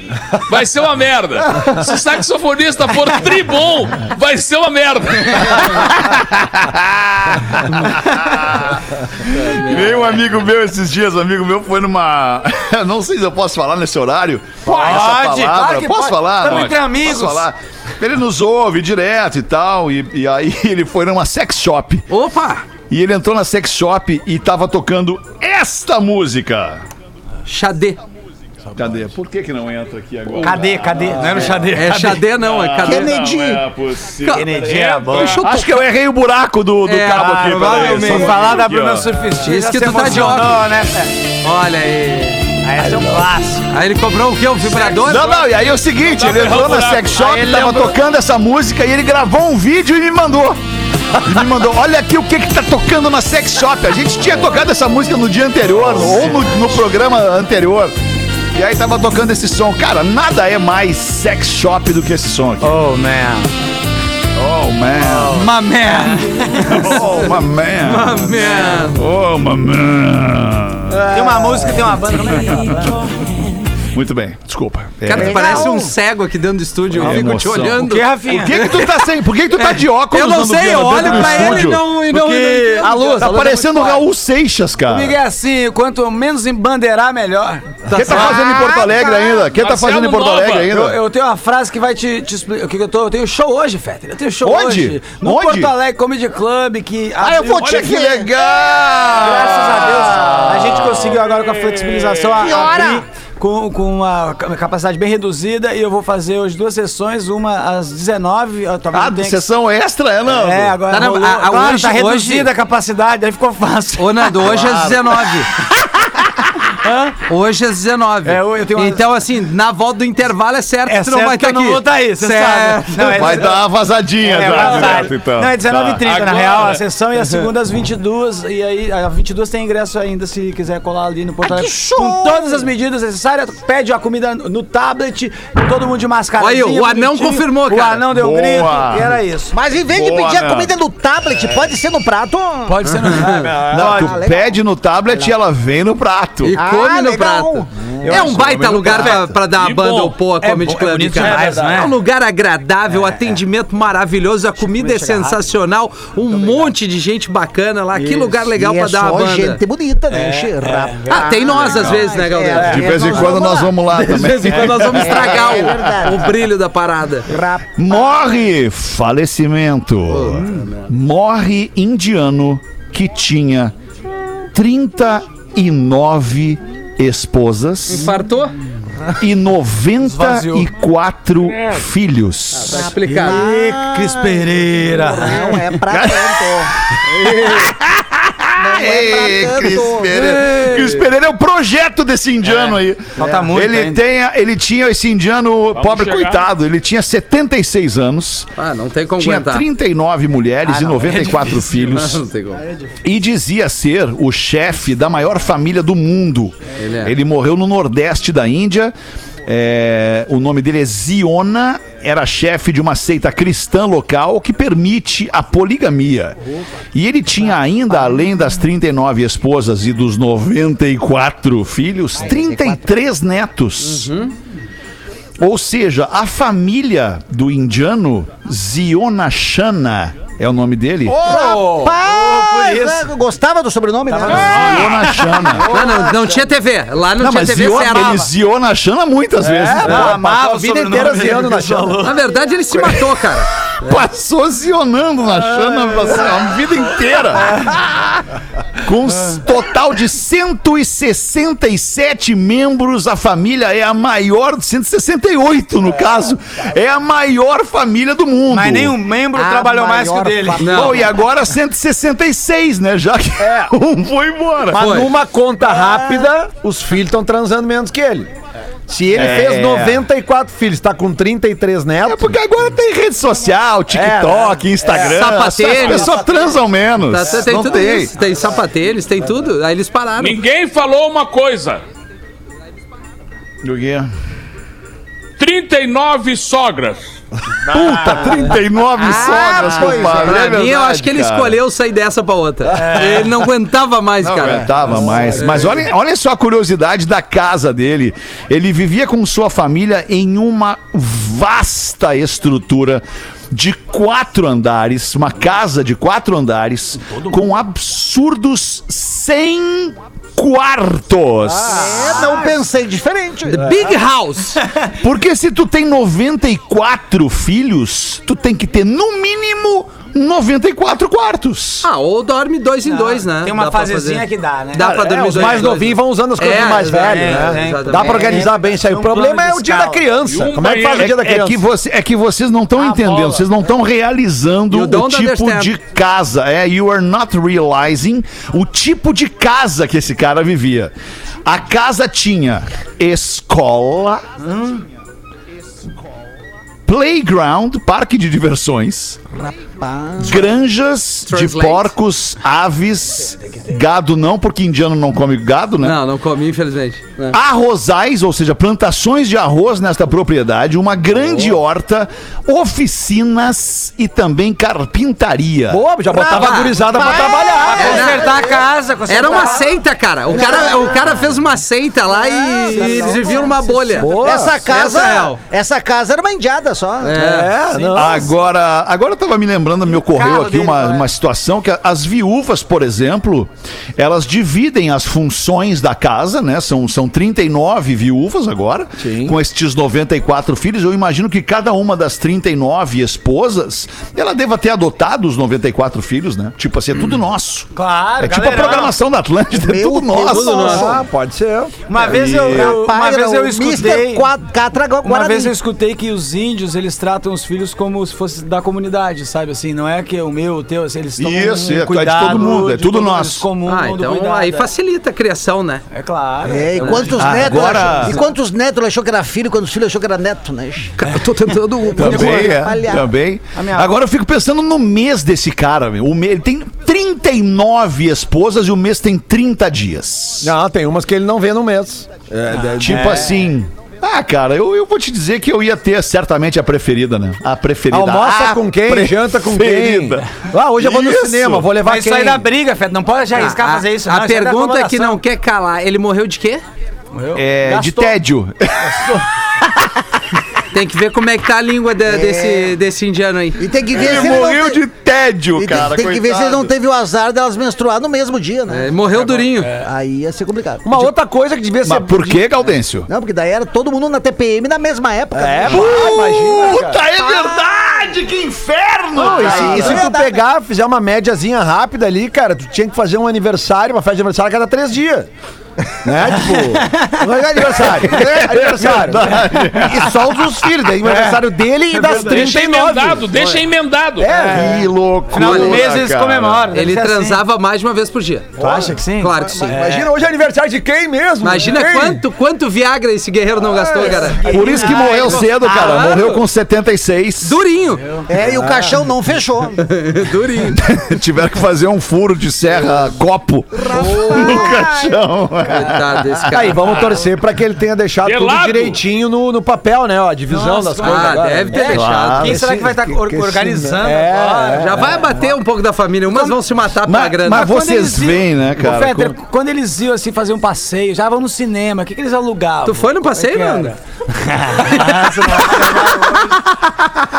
vai ser uma merda. Se o saxofonista for tribom, vai ser uma merda. [LAUGHS] Veio um amigo meu esses dias, um amigo meu foi numa. [LAUGHS] Não sei se eu posso falar nesse horário. Pode, claro que posso pode. falar? Tamo Pode. entre amigos. Posso falar? Ele nos ouve direto e tal, e, e aí [LAUGHS] ele foi numa sex shop. Opa! E ele entrou na sex shop e tava tocando esta música. Xadê. Cadê? Por que que não entra aqui agora? Cadê, cadê? Não é no xadê. É xadê não, é cadê? Kennedy. Não é possível. Kennedy era bom. Acho que eu errei o buraco do, do É, cabo aqui. provavelmente. só falar da Bruna. Surfistinha. Isso que tu tá de óculos. né? Olha aí. Ah, Esse é um clássico. Aí ele cobrou o quê? O vibrador? Não, não, e aí é o seguinte, ele entrou na sex shop, Aí ele tava lembrou- tocando essa música e ele gravou um vídeo e me mandou. Ele me mandou, olha aqui o que que tá tocando na sex shop. A gente tinha tocado essa música no dia anterior, ou no, no programa anterior. E aí tava tocando esse som. Cara, nada é mais sex shop do que esse som aqui. Oh, man. Oh, man. My man. Oh, my man. [LAUGHS] Man. Oh, my man. Tem uma música, tem uma banda. Como é que é? Muito bem, desculpa. É, Cara, tu Legal. parece um cego aqui dentro do estúdio. Eu É fico te olhando. O que, Rafinha? Por que que tu tá sem? Por que que tu tá de óculos Eu não sei, eu olho pra ele e não. E não, Porque não a luz, Tá a luz é parecendo o muito. Raul Seixas, cara. Comigo é assim, quanto menos embandeirar, melhor. Quem tá fazendo em Porto Alegre ainda? Quem tá Marcelo fazendo em Porto Nova. Alegre ainda? eu tenho uma frase que vai te, te explicar. O que, que eu tô? Eu tenho show hoje, Fetter. Eu tenho show Onde? hoje. No Onde? Porto Alegre Comedy Club. Que Ah, eu vou te que legal! Graças a Deus, a gente conseguiu agora com a flexibilização a, Que hora? abrir com, com uma ca- capacidade bem reduzida e eu vou fazer hoje duas sessões, uma às 19 eu talvez Ah, tenha que- sessão extra, é, não? É, agora Tá, rolou. a- a Claro, hoje- tá reduzida hoje- a capacidade, aí ficou fácil. Ô, Nando, hoje é 19. [LAUGHS] Hoje é 19. É, eu- tenho uma- Então, assim, na volta do intervalo é certo É que tu não vai estar aqui. não vou estar aí, você Certo. sabe. Não, é- Vai dar uma vazadinha, É, tá, direto, então. Não, é 19h30 na Agora, real, a sessão e a segunda às 22 e aí a 22 tem ingresso ainda se quiser colar ali no Porto Ah, que Alegre. show! Com todas as medidas necessárias, pede a comida no tablet, todo mundo de máscara. Olha aí, o anão confirmou, O cara. anão deu um Boa. grito e era isso. Mas em vez de Boa, pedir a comida no tablet, pode ser no prato? Pode ser no [LAUGHS] Não, Pode. tu pede no tablet e ela vem no prato. E Ah, no legal. prato. É um baita lugar pra, pra dar a banda bom. o Poa É Comedy é Club, bonito cara. demais, não é? É um lugar agradável, atendimento maravilhoso, a comida é sensacional, um monte de gente bacana lá. Que lugar legal E pra é dar a só banda. gente bonita, né? Ah, tem nós às vezes, né, Galdês? De vez em quando nós vamos lá [LAUGHS] De também. vez em quando nós vamos estragar É o, brilho da parada. Morre falecimento. Morre indiano que tinha 39 esposas Infartou? e 94 filhos. Tá explicado. Cris Pereira. Não é pra tanto. [LAUGHS] Não é pra Cris tanto. Pereira. Cris Pereira é o projeto desse indiano aí. Falta muito Ele, ainda. tem, a- ele tinha esse indiano, pobre chegar. coitado, ele tinha 76 anos, Ah, não tem como tinha aguentar. 39 mulheres e não, é 94 difícil. filhos. Não tem como. E dizia ser o chefe da maior família do mundo. Ele é. Ele morreu no nordeste da Índia. É, o nome dele é Ziona. Era chefe de uma seita cristã local que permite a poligamia. E ele tinha ainda, além das 39 esposas e dos 94 filhos, 33 netos. Ou seja, a família do indiano Ziona Shana é o nome dele. Rapaz, isso. é, gostava do sobrenome, né? Ziona Shana. Não, não, não tinha TV. Lá não, Não, tinha mas TV, Ziona, você ele ziona a Xana muitas vezes. né? Não, amava a vida inteira ziando na chama. Na verdade, ele se matou, cara. Passou zionando na Xana assim, a vida inteira. Com total de 167 membros, a família é a maior, 168 no caso, é a maior família do mundo. Mas nenhum membro A trabalhou mais que o maior dele. fa- Não. Bom, e agora 166, né? Já que [LAUGHS] um foi embora. Mas Foi. numa conta rápida, os filhos estão transando menos que ele. Se ele É. fez 94 filhos, tá com 33 É netos. porque agora tem rede social, TikTok, Instagram. Sapatênis. As pessoas transam menos. Tá, tem Não tudo tem. isso. Tem sapatelhos, tem tudo. Aí eles pararam. Ninguém falou uma coisa. Do quê? 39 sogras. Puta, 39 sogras, pois é. compadre. Pra É mim, eu acho que ele cara. escolheu sair dessa pra outra. Ele não aguentava mais, Não cara. aguentava mais. Mas olha, olha só a curiosidade da casa dele. Ele vivia com sua família em uma vasta estrutura de quatro andares, uma casa de quatro andares, com absurdos 100 quartos. É, não pensei diferente. The Big House. Porque se tu tem 94 filhos, tu tem que ter no mínimo 94 quartos. Ah, ou dorme dois em dois, né? Tem uma Dá pra fasezinha fazer. que dá, né? Dá pra É, dormir os dois mais em dois. novinhos vão usando as coisas É, do mais velho, é, né? exatamente. Dá pra organizar bem isso aí. O problema é o dia da criança. Como é que faz o dia da É criança? que, você, é que vocês não estão entendendo, vocês não estão realizando You o don't tipo understand. de casa. É, you are not realizing o tipo de casa que esse cara vivia. A casa tinha escola, playground, parque de diversões, granjas de Translate. porcos, aves, gado não, porque indiano não come gado, né? Não, não comi, infelizmente. É. arrozais, ou seja, plantações de arroz nesta propriedade, uma grande horta, oficinas e também carpintaria. Boa, já botava Ah, a gurizada pra trabalhar. É, Consertar a casa, consertar Era uma seita, cara. O cara, o cara fez uma seita lá e, e eles viviam numa bolha. Boa. Essa casa, Essa é essa casa era uma indiada só. É, não. Agora, agora eu tava me lembrando, me ocorreu aqui dele, uma, qual é? uma situação que as viúvas, por exemplo, elas dividem as funções da casa, né? São, são 39 viúvas agora, com estes 94 filhos. Eu imagino que cada uma das 39 esposas, ela deva ter adotado os 94 filhos, né? Tipo assim, é tudo nosso. Claro, É tipo a programação da Atlântida, é tudo nosso. do céu. Ah, pode ser. Uma vez eu, eu- uma Rapaz, vez eu escutei. Mr. Qua- Catra Gua- Uma vez eu escutei que os índios, eles tratam os filhos como se fosse da comunidade, sabe? Assim, não é que é o meu, o teu, assim, eles tomam Isso, um é de cuidado todo mundo, é de tudo nosso. comungam Ah, então cuidado, aí é. facilita a criação, né? É claro. É, e Eu- quantos Ah, netos agora- achou, e quantos netos achou que era filho, quantos filhos achou que era neto, né? [LAUGHS] Eu tô tentando. Também, é, também. Agora eu fico pensando no mês desse cara, meu. O me- Ele tem 39 esposas e o mês tem 30 dias. Não, tem umas que ele não vê no mês. É, Tipo assim. Ah, cara, eu, eu vou te dizer que eu ia ter certamente a preferida, né? A preferida. Almoça A com quem? Janta com quem? Ah, hoje eu vou no Isso. cinema, vou levar Mas quem? isso aí dá briga, Fed. Não pode já arriscar a, fazer isso. a não, isso aí dá pergunta que acomodação. não quer calar, ele morreu de quê? Morreu? É, de Gastou. [LAUGHS] Tem que ver como é que tá a língua de- desse, desse indiano aí. E tem que ver Ele se ele não morreu te- de tédio, e tem, cara. tem que ver se ele coitado. não teve o azar delas menstruar no mesmo dia, né? É, morreu durinho. Aí ia ser complicado. Uma outra coisa que devia ser. Mas por que, Gaudêncio? Não, porque daí era todo mundo na TPM na mesma época. É, né? bah, imagina. cara. Puta, é verdade! Que inferno! Não, e cara. se, e se é tu pegar, fizer uma médiazinha rápida ali, cara, tu tinha que fazer um aniversário, uma festa de aniversário a cada três dias. Né? Tipo, não é aniversário, é aniversário. E só os dos filhos, daí o aniversário dele e das Deixa 39. emendado, deixa emendado. É, Que loucura, Final do mês eles cara. comemoram. Ele assim. transava mais de uma vez por dia. Tu acha que sim? Claro que sim. Imagina hoje é aniversário de quem mesmo? Imagina Quem? quanto, quanto Viagra esse guerreiro não gastou, cara. Por isso que morreu cedo, cara. Claro. Morreu com 76. Durinho. É, e o caixão não fechou. [LAUGHS] Durinho. [LAUGHS] Tiveram que fazer um furo de serra copo no caixão. Coitado desse cara. Aí, vamos torcer pra que ele tenha deixado tudo Gelado. direitinho no, no papel, né? Ó, a divisão das coisas. Ah, agora. deve ter É, deixado. Quem será que vai estar que- or- que esse- organizando é, agora? Já vai abater um pouco da família. Umas vão se matar pela Mas, grana. mas vocês veem, né, cara? Fetter, quando eles iam assim fazer um passeio, já vão no cinema, o que, que eles alugavam? Tu foi no passeio, Como é mano?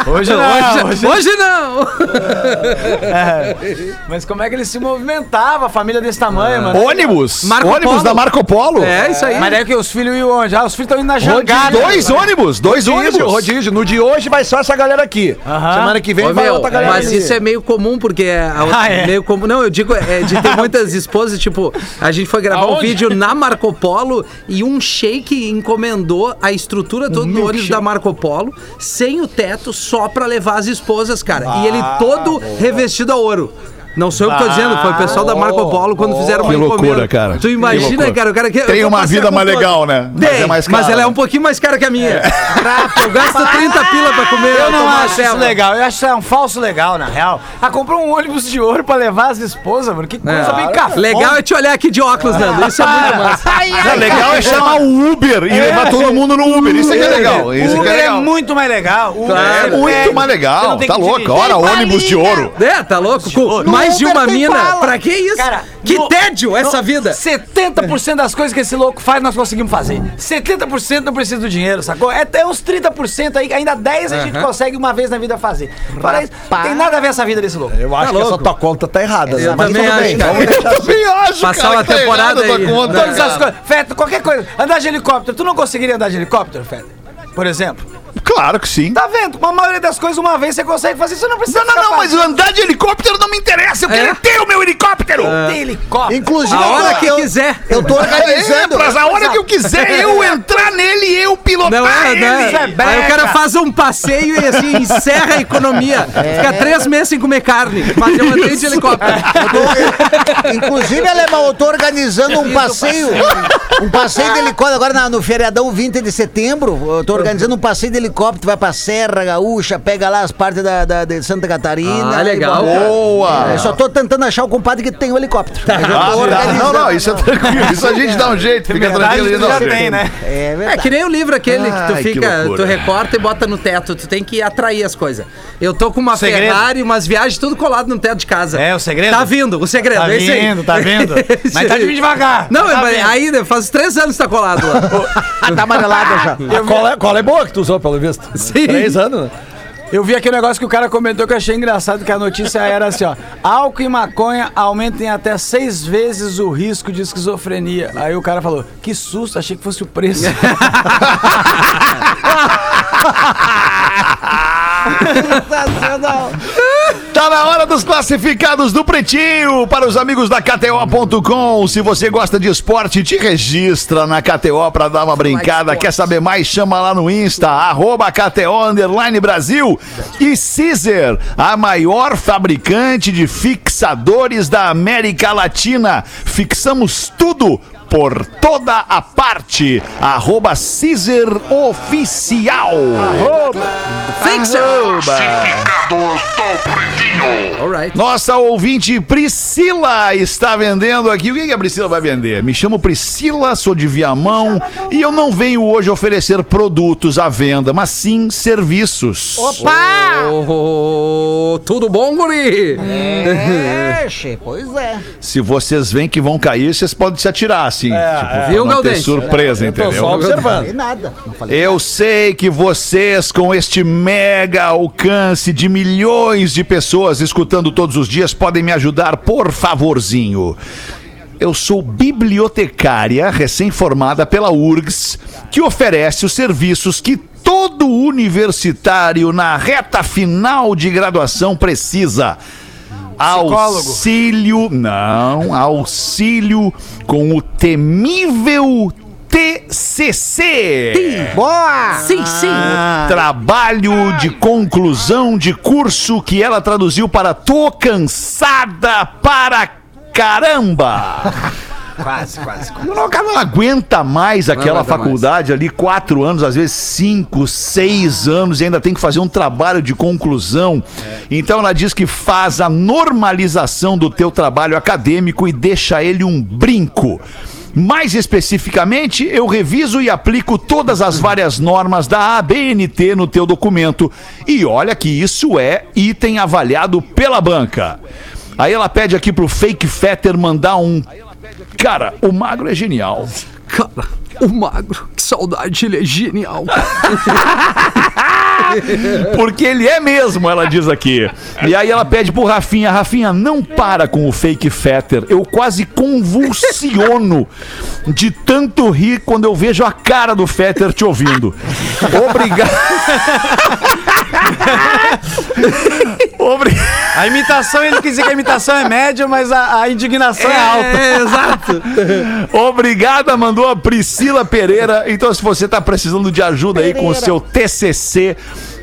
era? Hoje não, Hoje, hoje não! Mas como é que eles se movimentavam, a família desse tamanho, mano? Ônibus? Marco ônibus Polo. da Marco Polo? É isso aí. Mas daí que os filhos iam onde? Ah, os filhos estão indo na jangada. Dois ônibus, dois Rodízio, ônibus. rodízio. No de hoje vai só essa galera aqui. Aham. Semana que vem Ô, vai meu, outra galera mas ali. isso é meio comum, porque é Ah, é? meio comum. Não, eu digo é, de ter muitas esposas, tipo, a gente foi gravar um Aonde? vídeo na Marco Polo e um shake encomendou a estrutura toda do ônibus da Marco Polo, sem o teto, só pra levar as esposas, cara. e ele todo revestido a ouro. Não sou eu que tô dizendo, foi o pessoal da Marco Polo quando fizeram uma Que loucura, encomenda. cara. Tu Que imagina, loucura. cara, o cara que. Tem uma vida com mais todo- legal, né? Mas Tem, é mais mas cara, ela é um pouquinho mais cara que a minha. eu gasto [LAUGHS] 30 pila pra comer. Eu não tomar acho isso legal, eu acho isso é um falso legal, na real. Ah, comprou um ônibus de ouro pra levar as esposas, mano. Que coisa bem cafona. Legal é te olhar aqui de óculos, Nando. Isso é muito [LAUGHS] massa. É legal é chamar o Uber e levar todo mundo no Uber. Isso é que é legal. Isso Uber que é é, legal. muito mais legal. Uber É você muito pega, mais você legal. tem Tá que louco. dirigir. Ora, ônibus de ouro. É, tá louco? Com mais de Uber uma mina. bala. Pra que isso? Cara, que no- tédio essa no- vida. 70% das coisas que esse louco faz, nós conseguimos fazer. 70% não precisa do dinheiro, sacou? É até uns 30% aí, ainda 10% a gente consegue uma vez na vida fazer. Fora isso, não tem nada a ver essa vida desse louco. Eu acho que essa tua conta tá errada. Eu né? Mas também tudo acho, cara. assim. [LAUGHS] Também acho, Passar cara, uma tá temporada aí. conta, Todas cara. as coisas. Feto, qualquer coisa. Andar de helicóptero, tu não conseguiria andar de helicóptero, Feto? Por exemplo. Claro que sim. Tá vendo? Com a maioria das coisas, uma vez você consegue fazer, você não precisa Não, não, não, mas andar de helicóptero não me interessa. Eu É? quero ter o meu helicóptero. Tem helicóptero. Inclusive, A eu hora tô- que eu, quiser. Eu tô É, organizando. mas a hora que eu quiser eu entrar nele e eu pilotar Não é, ele. né? Aí o cara faz um passeio e assim encerra a economia. Fica três meses sem comer carne. Fazer uma trem de helicóptero. [LAUGHS] Inclusive, Alemão, eu tô organizando um passeio. Um passeio de helicóptero agora no feriadão 20 de setembro. Eu tô organizando um passeio de helicóptero, vai pra Serra Gaúcha, pega lá as partes da, da- de Santa Catarina. Ah, legal. Boa. Eu só tô tentando achar o compadre que tem o helicóptero. Mas [LAUGHS] eu tô Ah, tá. organizando. Não, não, isso é tranquilo. Isso a gente dá um jeito, fica tranquilo. tu não. já tem, né? É É verdade. que nem o livro aquele que tu Ai, que fica, loucura. tu recorta e bota no teto. Tu tem que atrair as coisas. Eu tô com uma Segredo. Ferrari, umas viagens tudo colado no teto de casa. É, o segredo? Tá vindo, o segredo. Tá é vindo, tá vindo. [LAUGHS] Mas tá vindo devagar. Não, tá mas ainda faz três anos que tá colado lá. [LAUGHS] tá amarelada já. A cola, cola é boa que tu usou, pelo visto. [LAUGHS] Sim. Três anos, né? Eu vi aqui um negócio que o cara comentou que eu achei engraçado, que a notícia era assim, ó. Álcool e maconha aumentem até seis vezes o risco de esquizofrenia. Aí o cara falou, que susto, achei que fosse o preço. [LAUGHS] [LAUGHS] Sensacional. Tá na hora dos classificados do Pretinho para os amigos da KTO.com. Se você gosta de esporte, te registra na KTO para dar uma brincada. Quer saber mais? Chama lá no Insta, arroba KTO Underline Brasil. E Caesar, a maior fabricante de fixadores da América Latina. Fixamos tudo por toda a parte. Arroba Caesar Oficial. Fixer. Alright. Nossa ouvinte Priscila está vendendo aqui. O que que a Priscila vai vender? Me chamo Priscila, sou de Viamão e eu não venho hoje oferecer produtos à venda, mas sim serviços. Opa! Oh, tudo bom, guri? É, pois é. Se vocês veem que vão cair, vocês podem se atirar, assim. tipo, Viu, pra não ter Galdêncio? surpresa, Tô só entendeu? observando. E nada. Não falei. Eu sei que vocês, com este mega alcance de milhões de pessoas escutando todos os dias, podem me ajudar, por favorzinho. Eu sou bibliotecária recém-formada pela URGS, que oferece os serviços que todo universitário na reta final de graduação precisa. Auxílio, não, auxílio com o temível TCC. Boa! Sim, sim. Trabalho de conclusão de curso que ela traduziu para Tô cansada para caramba. Quase, quase. Não, o cara não aguenta mais aquela aguenta faculdade ali, quatro anos, às vezes cinco, seis anos, e ainda tem que fazer um trabalho de conclusão. Então ela diz que faz a normalização do teu trabalho acadêmico e deixa ele um brinco. Mais especificamente, eu reviso e aplico todas as várias normas da ABNT no teu documento. E olha que isso é item avaliado pela banca. Aí ela pede aqui pro Fake Fetter mandar um. Cara, o magro é genial. Cara, o magro, que saudade, ele é genial. [LAUGHS] Porque ele é mesmo, ela diz aqui. E aí ela pede pro Rafinha, Rafinha, não para com o fake fetter. Eu quase convulsiono de tanto rir quando eu vejo a cara do fetter te ouvindo. [LAUGHS] Obrigado. [LAUGHS] [LAUGHS] Obrigado. A imitação, ele quis dizer que a imitação é média, mas a, a indignação é, alta. É, exato. [LAUGHS] Obrigada, mandou a Priscila Pereira. Então, se você tá precisando de ajuda aí com o seu TCC,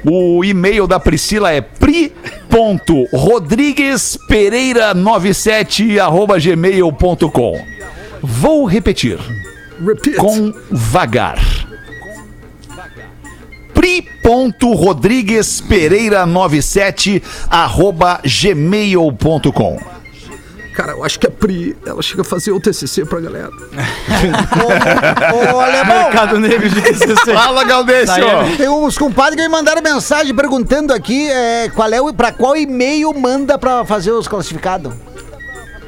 o e-mail da Priscila é pri.rodriguespereira97 Vou repetir Repeat. Com vagar. pri.rodriguespereira97 arroba gmail.com Cara, eu acho que a Pri, ela chega a fazer o TCC pra galera. Ô, ô, alemão, Mercado Negro de TCC. [LAUGHS] Fala, Galdêncio! tem uns compadres que me mandaram mensagem perguntando aqui é, qual é o, pra qual e-mail manda pra fazer os classificados.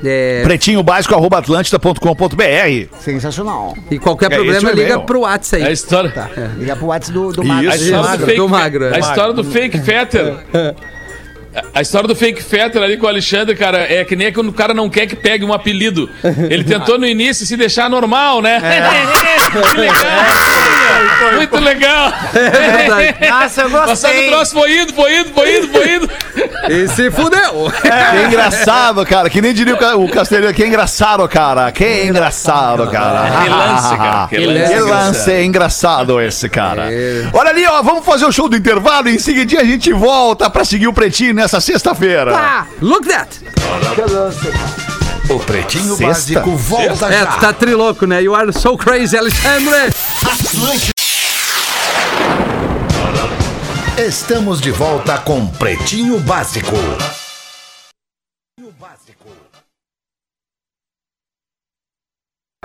É, Pretinho básico arroba atlântida.com.br Sensacional. e qualquer É, problema, é o liga pro WhatsApp É a aí. história. Liga pro WhatsApp do, do Isso. A Magro. história Magro, do fake, do magro, é. A história do fake fetter. [LAUGHS] A história do fake fetter ali com o Alexandre, cara, é que nem quando o cara não quer que pegue um apelido. Ele tentou no início se deixar normal, né? [LAUGHS] que legal! [LAUGHS] Muito legal! É verdade. Nossa, eu Passado o gostei. troço foi indo, foi indo, foi indo, foi indo. E se fudeu. Que engraçado, cara. Que nem diria o Ca- o Castelhano. Que engraçado, cara. Que engraçado, cara. Que lance, cara. [LAUGHS] Que Que lance, lance. é engraçado esse, cara. Olha ali, ó. Vamos fazer o show do intervalo e em seguida a gente volta pra seguir o Pretinho nessa sexta-feira. Look that. O Pretinho Sexta. Básico volta É, já. tu tá triloco, né? You are so crazy, Alexandre. Estamos de volta com Pretinho Básico.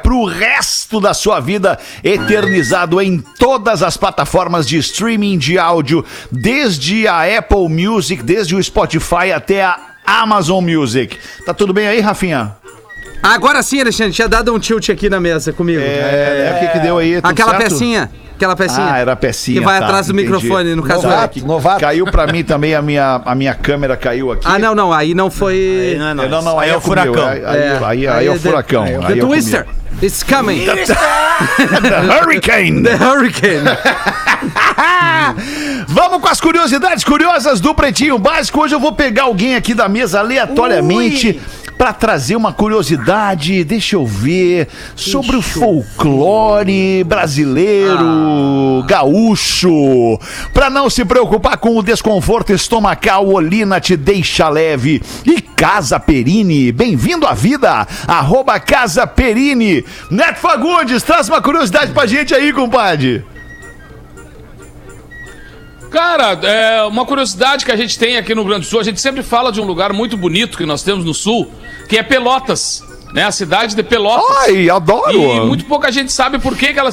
Pro resto da sua vida, eternizado em todas as plataformas de streaming de áudio, desde a Apple Music, desde o Spotify até a Amazon Music. Tá tudo bem aí, Rafinha? Agora sim, Alexandre, tinha dado um tilt aqui na mesa comigo. É, o que que deu aí? Aquela certo? pecinha. Aquela pecinha. Ah, era a pecinha. Que vai tá, atrás do entendi. microfone, no caso Novato, é. novato. Caiu pra mim também, a minha, a minha câmera caiu aqui. Ah, não, não, aí não foi. É, não, não, aí, Aí é é o furacão. Aí, aí, aí, aí é o the- furacão. The aí é Twister. comigo. It's coming. [LAUGHS] The Hurricane. The Hurricane. [LAUGHS] Vamos com as curiosidades curiosas do Pretinho Básico. Hoje eu vou pegar alguém aqui da mesa aleatoriamente para trazer uma curiosidade, deixa eu ver, sobre o folclore brasileiro, gaúcho. Para não se preocupar com o desconforto estomacal, Olina te deixa leve. E Casa Perini, bem-vindo à vida. Arroba Casa Perini. Neto Fagundes, traz uma curiosidade pra gente aí, compadre. Cara, é uma curiosidade que a gente tem aqui no Rio Grande do Sul, a gente sempre fala de um lugar muito bonito que nós temos no sul, que é Pelotas, né? A cidade de Pelotas. Ai, adoro. E muito pouca gente sabe por que, que ela,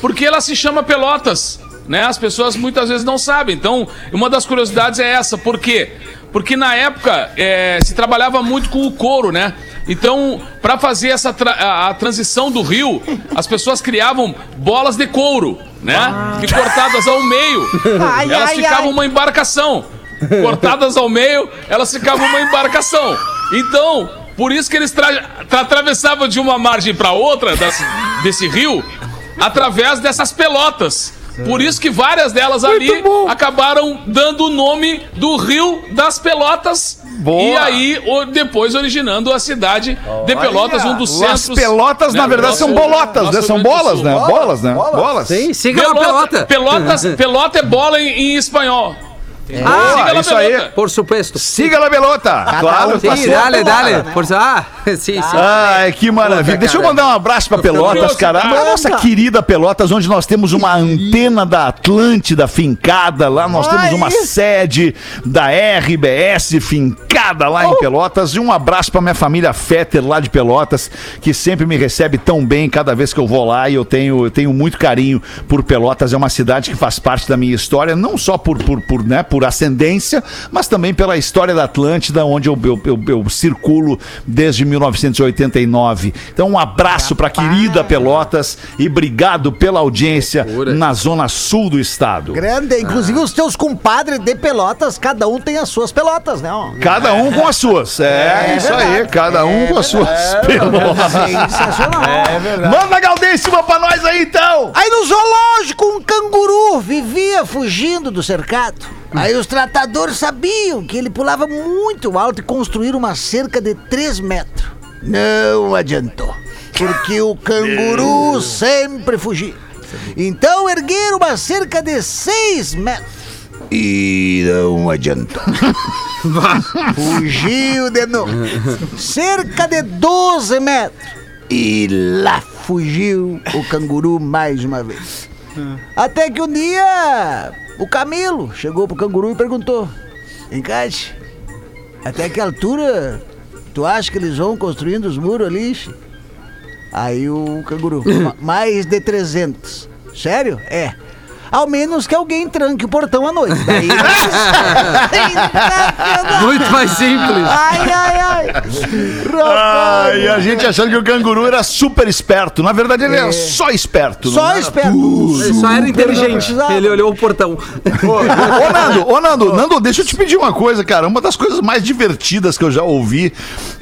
por que ela se chama Pelotas, né? As pessoas muitas vezes não sabem. Então, uma das curiosidades é essa. Por quê? Porque na época é, se trabalhava muito com o couro, né? Então, para fazer essa tra- a, a transição do rio, as pessoas criavam bolas de couro, né? Que cortadas ao meio, Ai, elas ai, ficavam ai. uma embarcação. Cortadas ao meio, elas ficavam uma embarcação. Então, por isso que eles tra- tra- atravessavam de uma margem para outra das- desse rio através dessas pelotas. Por isso que várias delas ali acabaram dando o nome do Rio das Pelotas. Boa. E aí, depois originando a cidade de Pelotas, um dos As centros. pelotas, né, na verdade, do são nosso- bolotas, nosso né? São Grande do bolas, Sul. né? Bolas, né? Bolas. Sim, siga Pelota, pelota. pelotas, pelota é bola em, em espanhol. Ah, Siga isso aí. por supuesto. Siga a pelota. Claro. um Sim, dale, pelota, dale. né? Por... Ah, [LAUGHS] sim, sim. Ai, que maravilha. Puta, Deixa eu mandar um abraço pra Pelotas, cara. A nossa querida Pelotas, onde nós temos uma antena da Atlântida fincada. Lá nós temos uma sede da RBS fincada lá em Pelotas. E um abraço pra minha família Fetter lá de Pelotas, que sempre me recebe tão bem cada vez que eu vou lá. E eu tenho, eu tenho muito carinho por Pelotas. É uma cidade que faz parte da minha história, não só por, por, por, né, por ascendência, mas também pela história da Atlântida, onde eu, eu, eu, eu circulo desde 1989. Então, um abraço pra querida Pelotas e obrigado pela audiência na zona sul do estado. Grande, inclusive os teus compadres de pelotas, cada um tem as suas pelotas, né? Cada um com as suas. É, É isso aí, verdade. cada um É com as suas verdade. pelotas. Sensacional. É verdade. Manda Gaudêncio pra nós aí então! Aí no zoológico, um canguru vivia fugindo do cercado. Aí os tratadores sabiam que ele pulava muito alto e construíram uma cerca de 3 metros. Não adiantou, porque o canguru sempre fugia. Então ergueram uma cerca de 6 metros. E não adiantou. [LAUGHS] Fugiu de novo. Cerca de 12 metros. E lá fugiu o canguru mais uma vez. Até que um dia o Camilo chegou pro canguru e perguntou: Encate, até que altura tu acha que eles vão construindo os muros ali? che?" Aí o canguru: "Ma- Mais de 300. Sério? É. Ao menos que alguém tranque o portão à noite. Daí... Muito mais simples. Ai, ai, ai. Ai, a gente achando que o canguru era super esperto. Na verdade, ele era só esperto. Só esperto. Ele só era inteligente. Ele olhou o portão. Ô, Nando, ô, Nando, Nando, deixa eu te pedir uma coisa, cara. Uma das coisas mais divertidas que eu já ouvi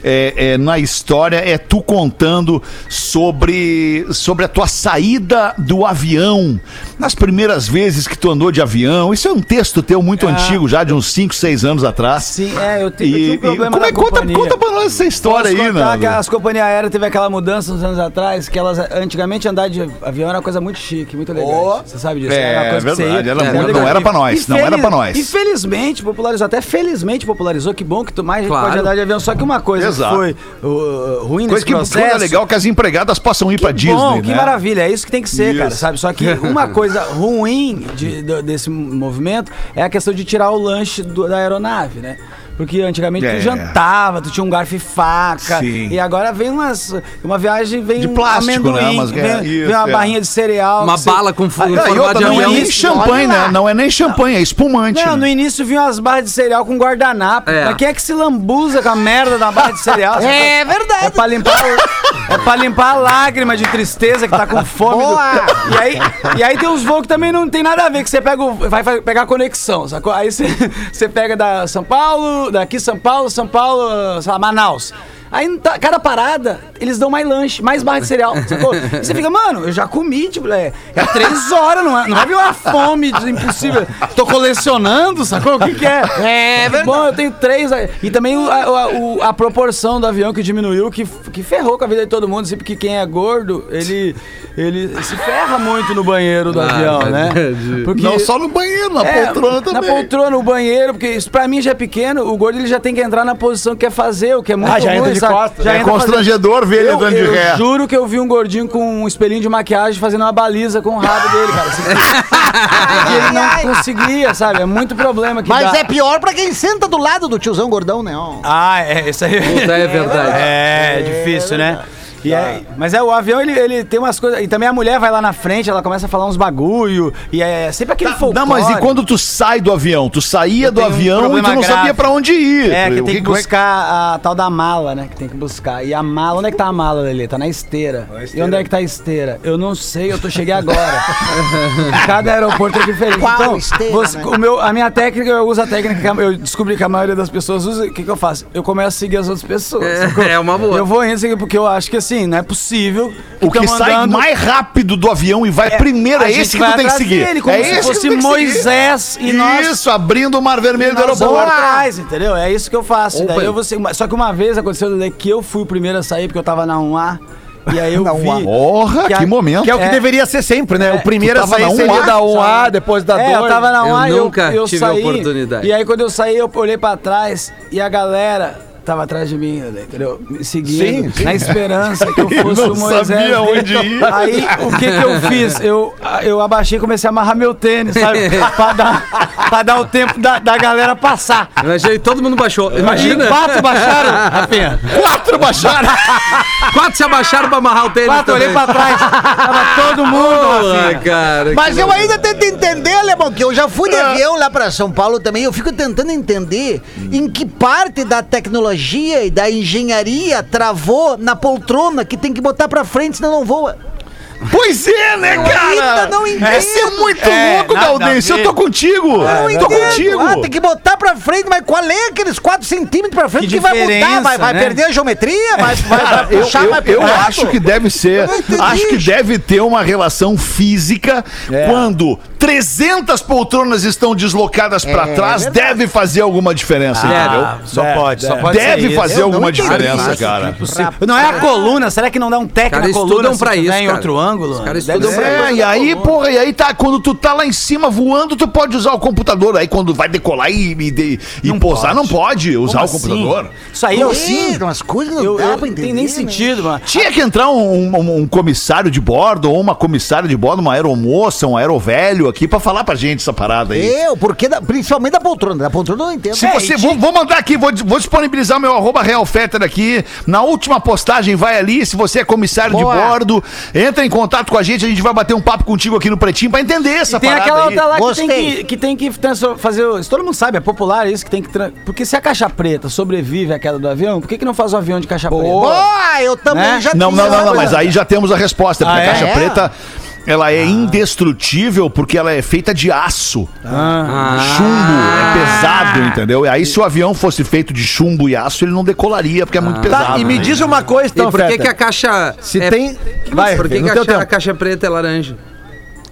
é, é, na história é tu contando sobre, sobre a tua saída do avião. Nas primeiras vezes que tu andou de avião. Isso é um texto teu muito antigo, já de uns 5, 6 anos atrás. Sim, é, eu, te, eu E, tinha um e problema como é, conta, companhia. conta pra nós essa história Posso aí, Nando. que as companhias aéreas teve aquela mudança uns anos atrás, que elas antigamente andar de avião era uma coisa muito chique, muito legal. Você sabe disso? É, era uma coisa que você verdade, legal. não era pra nós, E não era pra nós. Infelizmente popularizou, até felizmente popularizou, que bom que tu mais Claro. pode andar de avião. Só que uma coisa Exato. foi uh, ruim Coisa nesse que processo... coisa legal que as empregadas possam ir pra Que Disney, bom, né? que maravilha, é isso que tem que ser, cara, sabe? Só que [LAUGHS] uma coisa ruim de- do- desse movimento é a questão de tirar o lanche do- da aeronave, né? Porque antigamente É. tu jantava, tu tinha um garfo e faca. Sim. E agora vem umas. Uma viagem vem De plástico, né? amendoim, Umas- vem, é, vem isso, uma é. barrinha de cereal. Uma bala com fu- Ah, e outra, não é nem champanhe, né? Não é nem champanhe, é espumante. Não, né? no início vinham as barras de cereal com guardanapo. É. Mas quem é que se lambuza com a merda da barra de cereal? [LAUGHS] É verdade. É pra limpar, é pra limpar a lágrima de tristeza que tá com fome. do- Boa. E, aí, e aí tem uns voos que também não tem nada a ver, que você pega o- vai, vai pegar a conexão, sacou? Aí você, [LAUGHS] você pega da São Paulo, daqui São Paulo, São Paulo, Manaus. Aí, tá- cada parada, eles dão mais lanche, mais barra de cereal, sacou? [LAUGHS] E você fica, mano, eu já comi, tipo, é, é três horas, não, é, não vai vir uma fome de- impossível. Tô colecionando, sacou? O que que é? É verdade. Bom, eu tenho três. E também o- a, a- o- a proporção do avião que diminuiu, que, que ferrou com a vida de todo mundo, assim, porque quem é gordo, ele, ele se ferra muito no banheiro do Ah, avião, né? Porque... Não só no banheiro, na É, poltrona também. Na poltrona, no banheiro, porque isso pra mim já é pequeno, o gordo ele já tem que entrar na posição que quer fazer, o que é muito Ah, já ruim, entra de Já É constrangedor ver ele Eu, andando de eu ré. juro que eu vi um gordinho com um espelhinho de maquiagem fazendo uma baliza com o rabo dele, cara. Assim, que [LAUGHS] ele não conseguia, sabe? É muito problema que Mas dá. é pior pra quem senta do lado do tiozão gordão, né? ó. Ah, é, isso aí. Puta, é verdade. É, difícil, né? E é, mas é, o avião, ele, ele tem umas coisas. E também a mulher vai lá na frente, ela começa a falar uns bagulho. E é sempre aquele Tá, folclore. Não, mas e quando tu sai do avião? Tu saía do tenho um avião e tu não sabia grave. pra onde ir. É, que tem que é buscar a tal da mala, né? Que tem que buscar. E a mala, onde é que tá a mala, Lelê? Tá na esteira. E onde é que tá a esteira? Eu não sei, eu tô cheguei agora. [LAUGHS] Cada aeroporto é diferente. Qual então, esteira, você- né? o meu, a minha técnica, eu uso a técnica que eu descobri que a maioria das pessoas usa. O que, que eu faço? Eu começo a seguir as outras pessoas. É, é uma boa. Eu vou indo seguir, porque eu acho que assim, não é possível. O que sai andando- mais rápido do avião e vai primeiro a é gente esse que vai tu tem que seguir. dele, como é se esse que fosse que. Moisés e nós- Isso, abrindo o mar vermelho do aeroporto. atrás, entendeu? É isso que eu faço. Opa. Daí eu vou ser- Só que uma vez aconteceu que eu fui o primeiro a sair, porque eu tava na 1A. E aí eu vi. Porra, que, a- momento. Que é o que É. deveria ser sempre, né? É, o primeiro a sair na seria 1A? da 1A, depois da 2. É, eu tava na Eu 1A e eu, nunca eu tive a saí. oportunidade. E aí quando eu saí, eu olhei pra trás e a galera tava atrás de mim, entendeu? Me seguindo, Sim, sim. na esperança que eu [LAUGHS] fosse não o Moisés. sabia [LAUGHS] onde ir. Aí o que que eu fiz? Eu, eu abaixei e comecei a amarrar meu tênis, sabe? [LAUGHS] pra, dar, pra dar o tempo da, da galera passar. Imagina, todo mundo baixou. Imagina. E quatro baixaram, Rafinha. Quatro baixaram. Quatro se abaixaram pra amarrar o tênis. Quatro, olhei também. pra trás. Tava todo mundo, Rafinha. cara. Mas eu ainda tento entender, Alemão, que eu já fui de avião lá pra São Paulo também. Eu fico tentando entender em que parte da tecnologia e da engenharia travou na poltrona que tem que botar pra frente, senão não voa. Pois é, né, cara? ainda não entendo. Esse é muito É, louco, Gaudense. Eu tô contigo. Não tô entendo. contigo. Ah, tem que botar pra frente, mas qual é aqueles 4 centímetros pra frente que, Que vai mudar? Vai, vai né? perder a geometria? Vai, vai, Cara, vai eu, puxar eu- mais eu acho que deve ser. Acho que deve ter uma relação física quando 300 poltronas estão deslocadas pra É trás. verdade. Deve fazer alguma diferença, entendeu? Ah, só pode, só pode Deve isso. fazer Eu não alguma diferença, isso. cara. Não é a coluna, será que não dá um teco Cara, na coluna estudam pra isso, em cara. outro ângulo? Os caras Deve estudam ser. pra É, e aí, porra, e aí tá, quando tu tá lá em cima voando, tu pode usar o computador. Aí quando vai decolar e, e, e pousar, não pode usar Como o computador. assim? Isso aí eu É, sim. umas coisas não Eu, dá eu pra não entender. tem nem né? sentido, mano. Tinha que entrar um, um- um comissário de bordo ou uma comissária de bordo, uma aeromoça, um aerovelho aqui pra falar pra gente essa parada aí. Eu, porque da- principalmente da poltrona. Da poltrona eu não entendo. Se É, você, vou, vou mandar aqui, vou, vou disponibilizar meu arroba Real Fetter aqui. Na última postagem, vai ali. Se você é comissário Boa. de bordo, entra em contato com a gente. A gente vai bater um papo contigo aqui no Pretinho pra entender essa E tem parada aquela aí. outra lá que tem que, que tem que fazer. todo mundo sabe, é popular isso que tem que. Porque se a caixa preta sobrevive à queda do avião, por que, que não faz o avião de caixa preta? Boa, eu também Né? já Não, não, não, não, mas aí já temos a resposta. Porque Ah, a caixa é? preta, ela é indestrutível porque ela é feita de aço. Ah. Chumbo, é pesado, entendeu? E aí se o avião fosse feito de chumbo e aço, ele não decolaria, porque é muito pesado. Tá, e me né? diz uma coisa, E então, por que, Fetter. que a caixa. Se é- tem... Vai, Por que, que a, caixa- a tempo. caixa preta é laranja?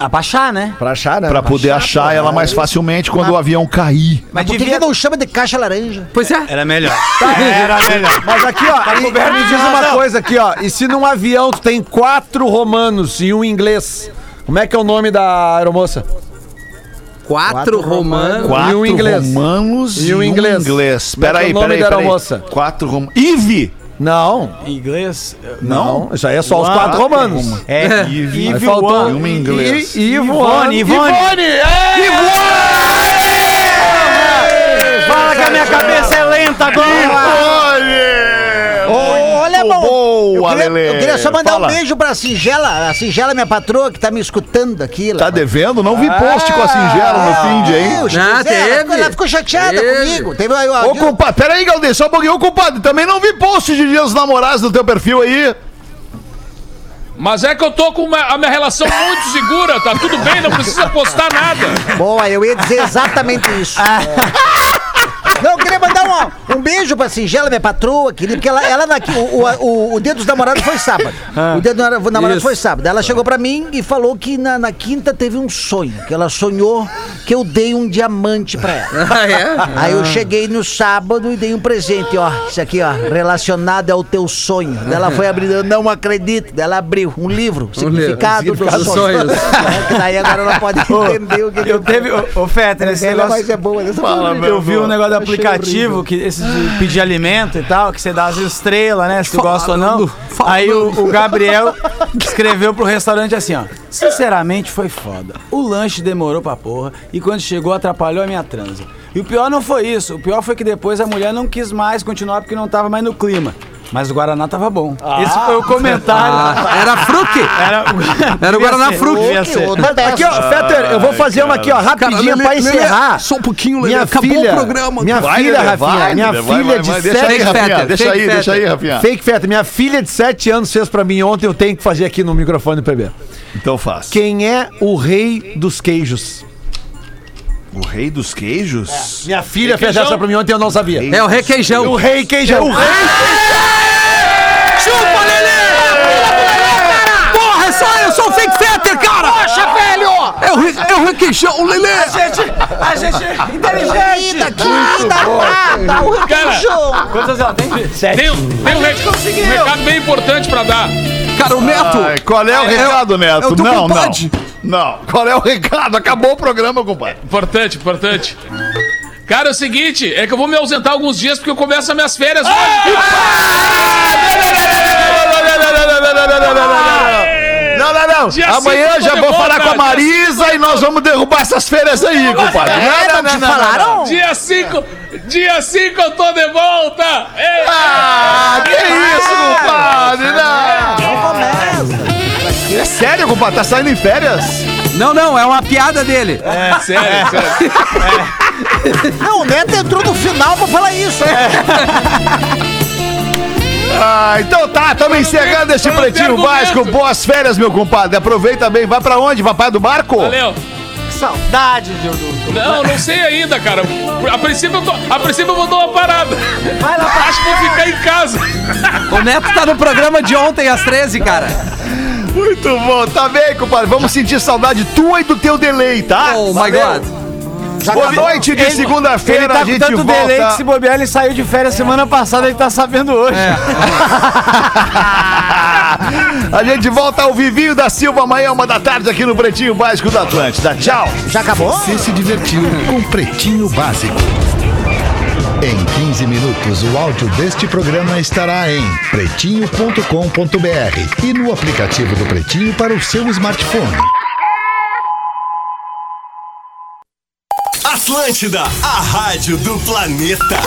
Abaixar, né? Pra achar, né? Pra poder achar ela mais facilmente quando o avião cair. Mas por que, que não chama de caixa laranja? Pois é. Era melhor. Era melhor. Mas aqui, ó, e- me diz uma coisa aqui, ó. E se num avião tu tem quatro romanos e um inglês, como é que é o nome da aeromoça? Quatro, romanos. Quatro E um inglês. romanos E um inglês. inglês. Como é que é Peraí, o nome peraí, da peraí. aeromoça? Quatro romanos. Ive! Não, Em inglês. não. Isso aí é só os quatro romanos. É, Aí Ive faltou e uma em inglês. I- Ivo, Ivone, Ivone. Fala que a minha cabeça é lenta agora. Muito bom. eu, boa, queria, Lelê. eu queria só mandar Fala. um beijo pra Singela, a Singela, minha patroa, que tá me escutando aqui. Tá lá. devendo? Não vi post com a singela no fim de, hein? Deus, é, ela, ficou, ela ficou chateada Teve. comigo. Teve aí, ó, Ô, compadre, peraí, Galdês, só um pouquinho. Ô, compadre, também não vi post de dias dos namorados no teu perfil aí. Mas é que eu tô com uma- a minha relação muito segura, tá tudo bem, não precisa postar nada. Boa, eu ia dizer exatamente isso. [LAUGHS] Não, eu queria mandar um, um beijo pra Singela, minha patroa, querida, porque ela, ela daqui, o, o, o, o dia dos namorados foi sábado. O dia dos namorados Isso. foi sábado. Ela chegou pra mim e falou que na, na quinta teve um sonho, que ela sonhou que eu dei um diamante pra ela. [LAUGHS] Ah, é? Aí eu cheguei no sábado e dei um presente, ó. Isso aqui, ó, relacionado ao teu sonho. Ela foi abrir, eu não acredito. Ela abriu um livro, significado, Significado dos sonhos. sonhos. [LAUGHS] É, daí agora ela pode entender o que que Eu teve. Ô, ô Fetter, esse negócio. é boa. Meu Eu vi um negócio da aplicativo, que, esse de pedir alimento e tal, que você dá as estrelas, né? Se tu gosta ou não. Aí o, o Gabriel escreveu pro restaurante assim, ó. Sinceramente foi foda. O lanche demorou pra porra e quando chegou atrapalhou a minha transa. E o pior não foi isso. O pior foi que depois a mulher não quis mais continuar porque não tava mais no clima. Mas o Guaraná tava bom. Esse foi o comentário. Ah, era Fruc? Era, Era o Guaraná ser. Aqui, ó, Fetter, eu vou fazer uma aqui, ó, rapidinho pra encerrar. Só um pouquinho, Lelê. Minha Acabou filha, o programa. Minha Vai, filha, Rafinha, vai, minha vai, filha vai, de vai, Deixa aí, sete... Fake Rafinha. Fetter, Deixa aí, deixa aí, Rafinha. Fake Fetter, minha filha de 7 anos fez pra mim ontem, eu tenho que fazer aqui no microfone do PB. Então faz. Quem é o rei dos queijos? O rei dos queijos? Minha filha fez essa pra mim ontem, eu não sabia. É o requeijão. O rei queijão. O rei Chupa, Lelê! Porra, é só eu sou o Fake Fetter, cara! Poxa, velho! É o, re, é o requeijão, Lelê! A gente, a gente é inteligente. Daqui, dá, dá o Cara, requeijão. Quantas ela tem? tem, um- tem um, rec- um recado bem importante pra dar. Cara, o Neto... Ai, qual é o É, recado, é Neto? o teu não, compadre. não. Não. Qual é o recado? Acabou o programa, compadre. Importante, importante. Cara, é o seguinte, é que eu vou me ausentar alguns dias porque eu começo as minhas férias hoje. Não, não, não. Dia Amanhã já vou volta, falar com a Marisa e nós vamos derrubar essas férias aí, compadre. É, não te falaram? Dia 5, dia 5 eu tô de volta. Ei, Ah, que isso, compadre? Não. Começa. É sério, compadre? Tá saindo em férias? Não, não, é uma piada dele. É, sério, sério. Não, o Neto entrou no final pra falar isso. Ah, então tá, estamos encerrando este pretinho básico. Boas férias, meu compadre. Aproveita bem. Vai pra onde? Vai pra do barco? Valeu. Saudade de, do, do, Não, não sei ainda, cara. A princípio eu, tô, a princípio eu vou dar uma parada. Vai lá pra Acho que vou ficar em casa. O Neto tá no programa de ontem, às 13, cara. Muito bom, tá bem, compadre. Vamos sentir saudade tua e do teu delay, tá? Oh my Valeu. God. Boa noite de segunda-feira, tá a com gente tanto delay que volta. se bobear, ele saiu de férias semana passada, ele tá sabendo hoje. [LAUGHS] a gente volta ao Vivinho da Silva amanhã, uma da tarde, aqui no Pretinho Básico da Atlântida. Tchau. Já acabou? Você se divertiu com Pretinho Básico. Em 15 minutos, o áudio deste programa estará em pretinho.com.br e no aplicativo do Pretinho para o seu smartphone. Atlântida, a rádio do planeta.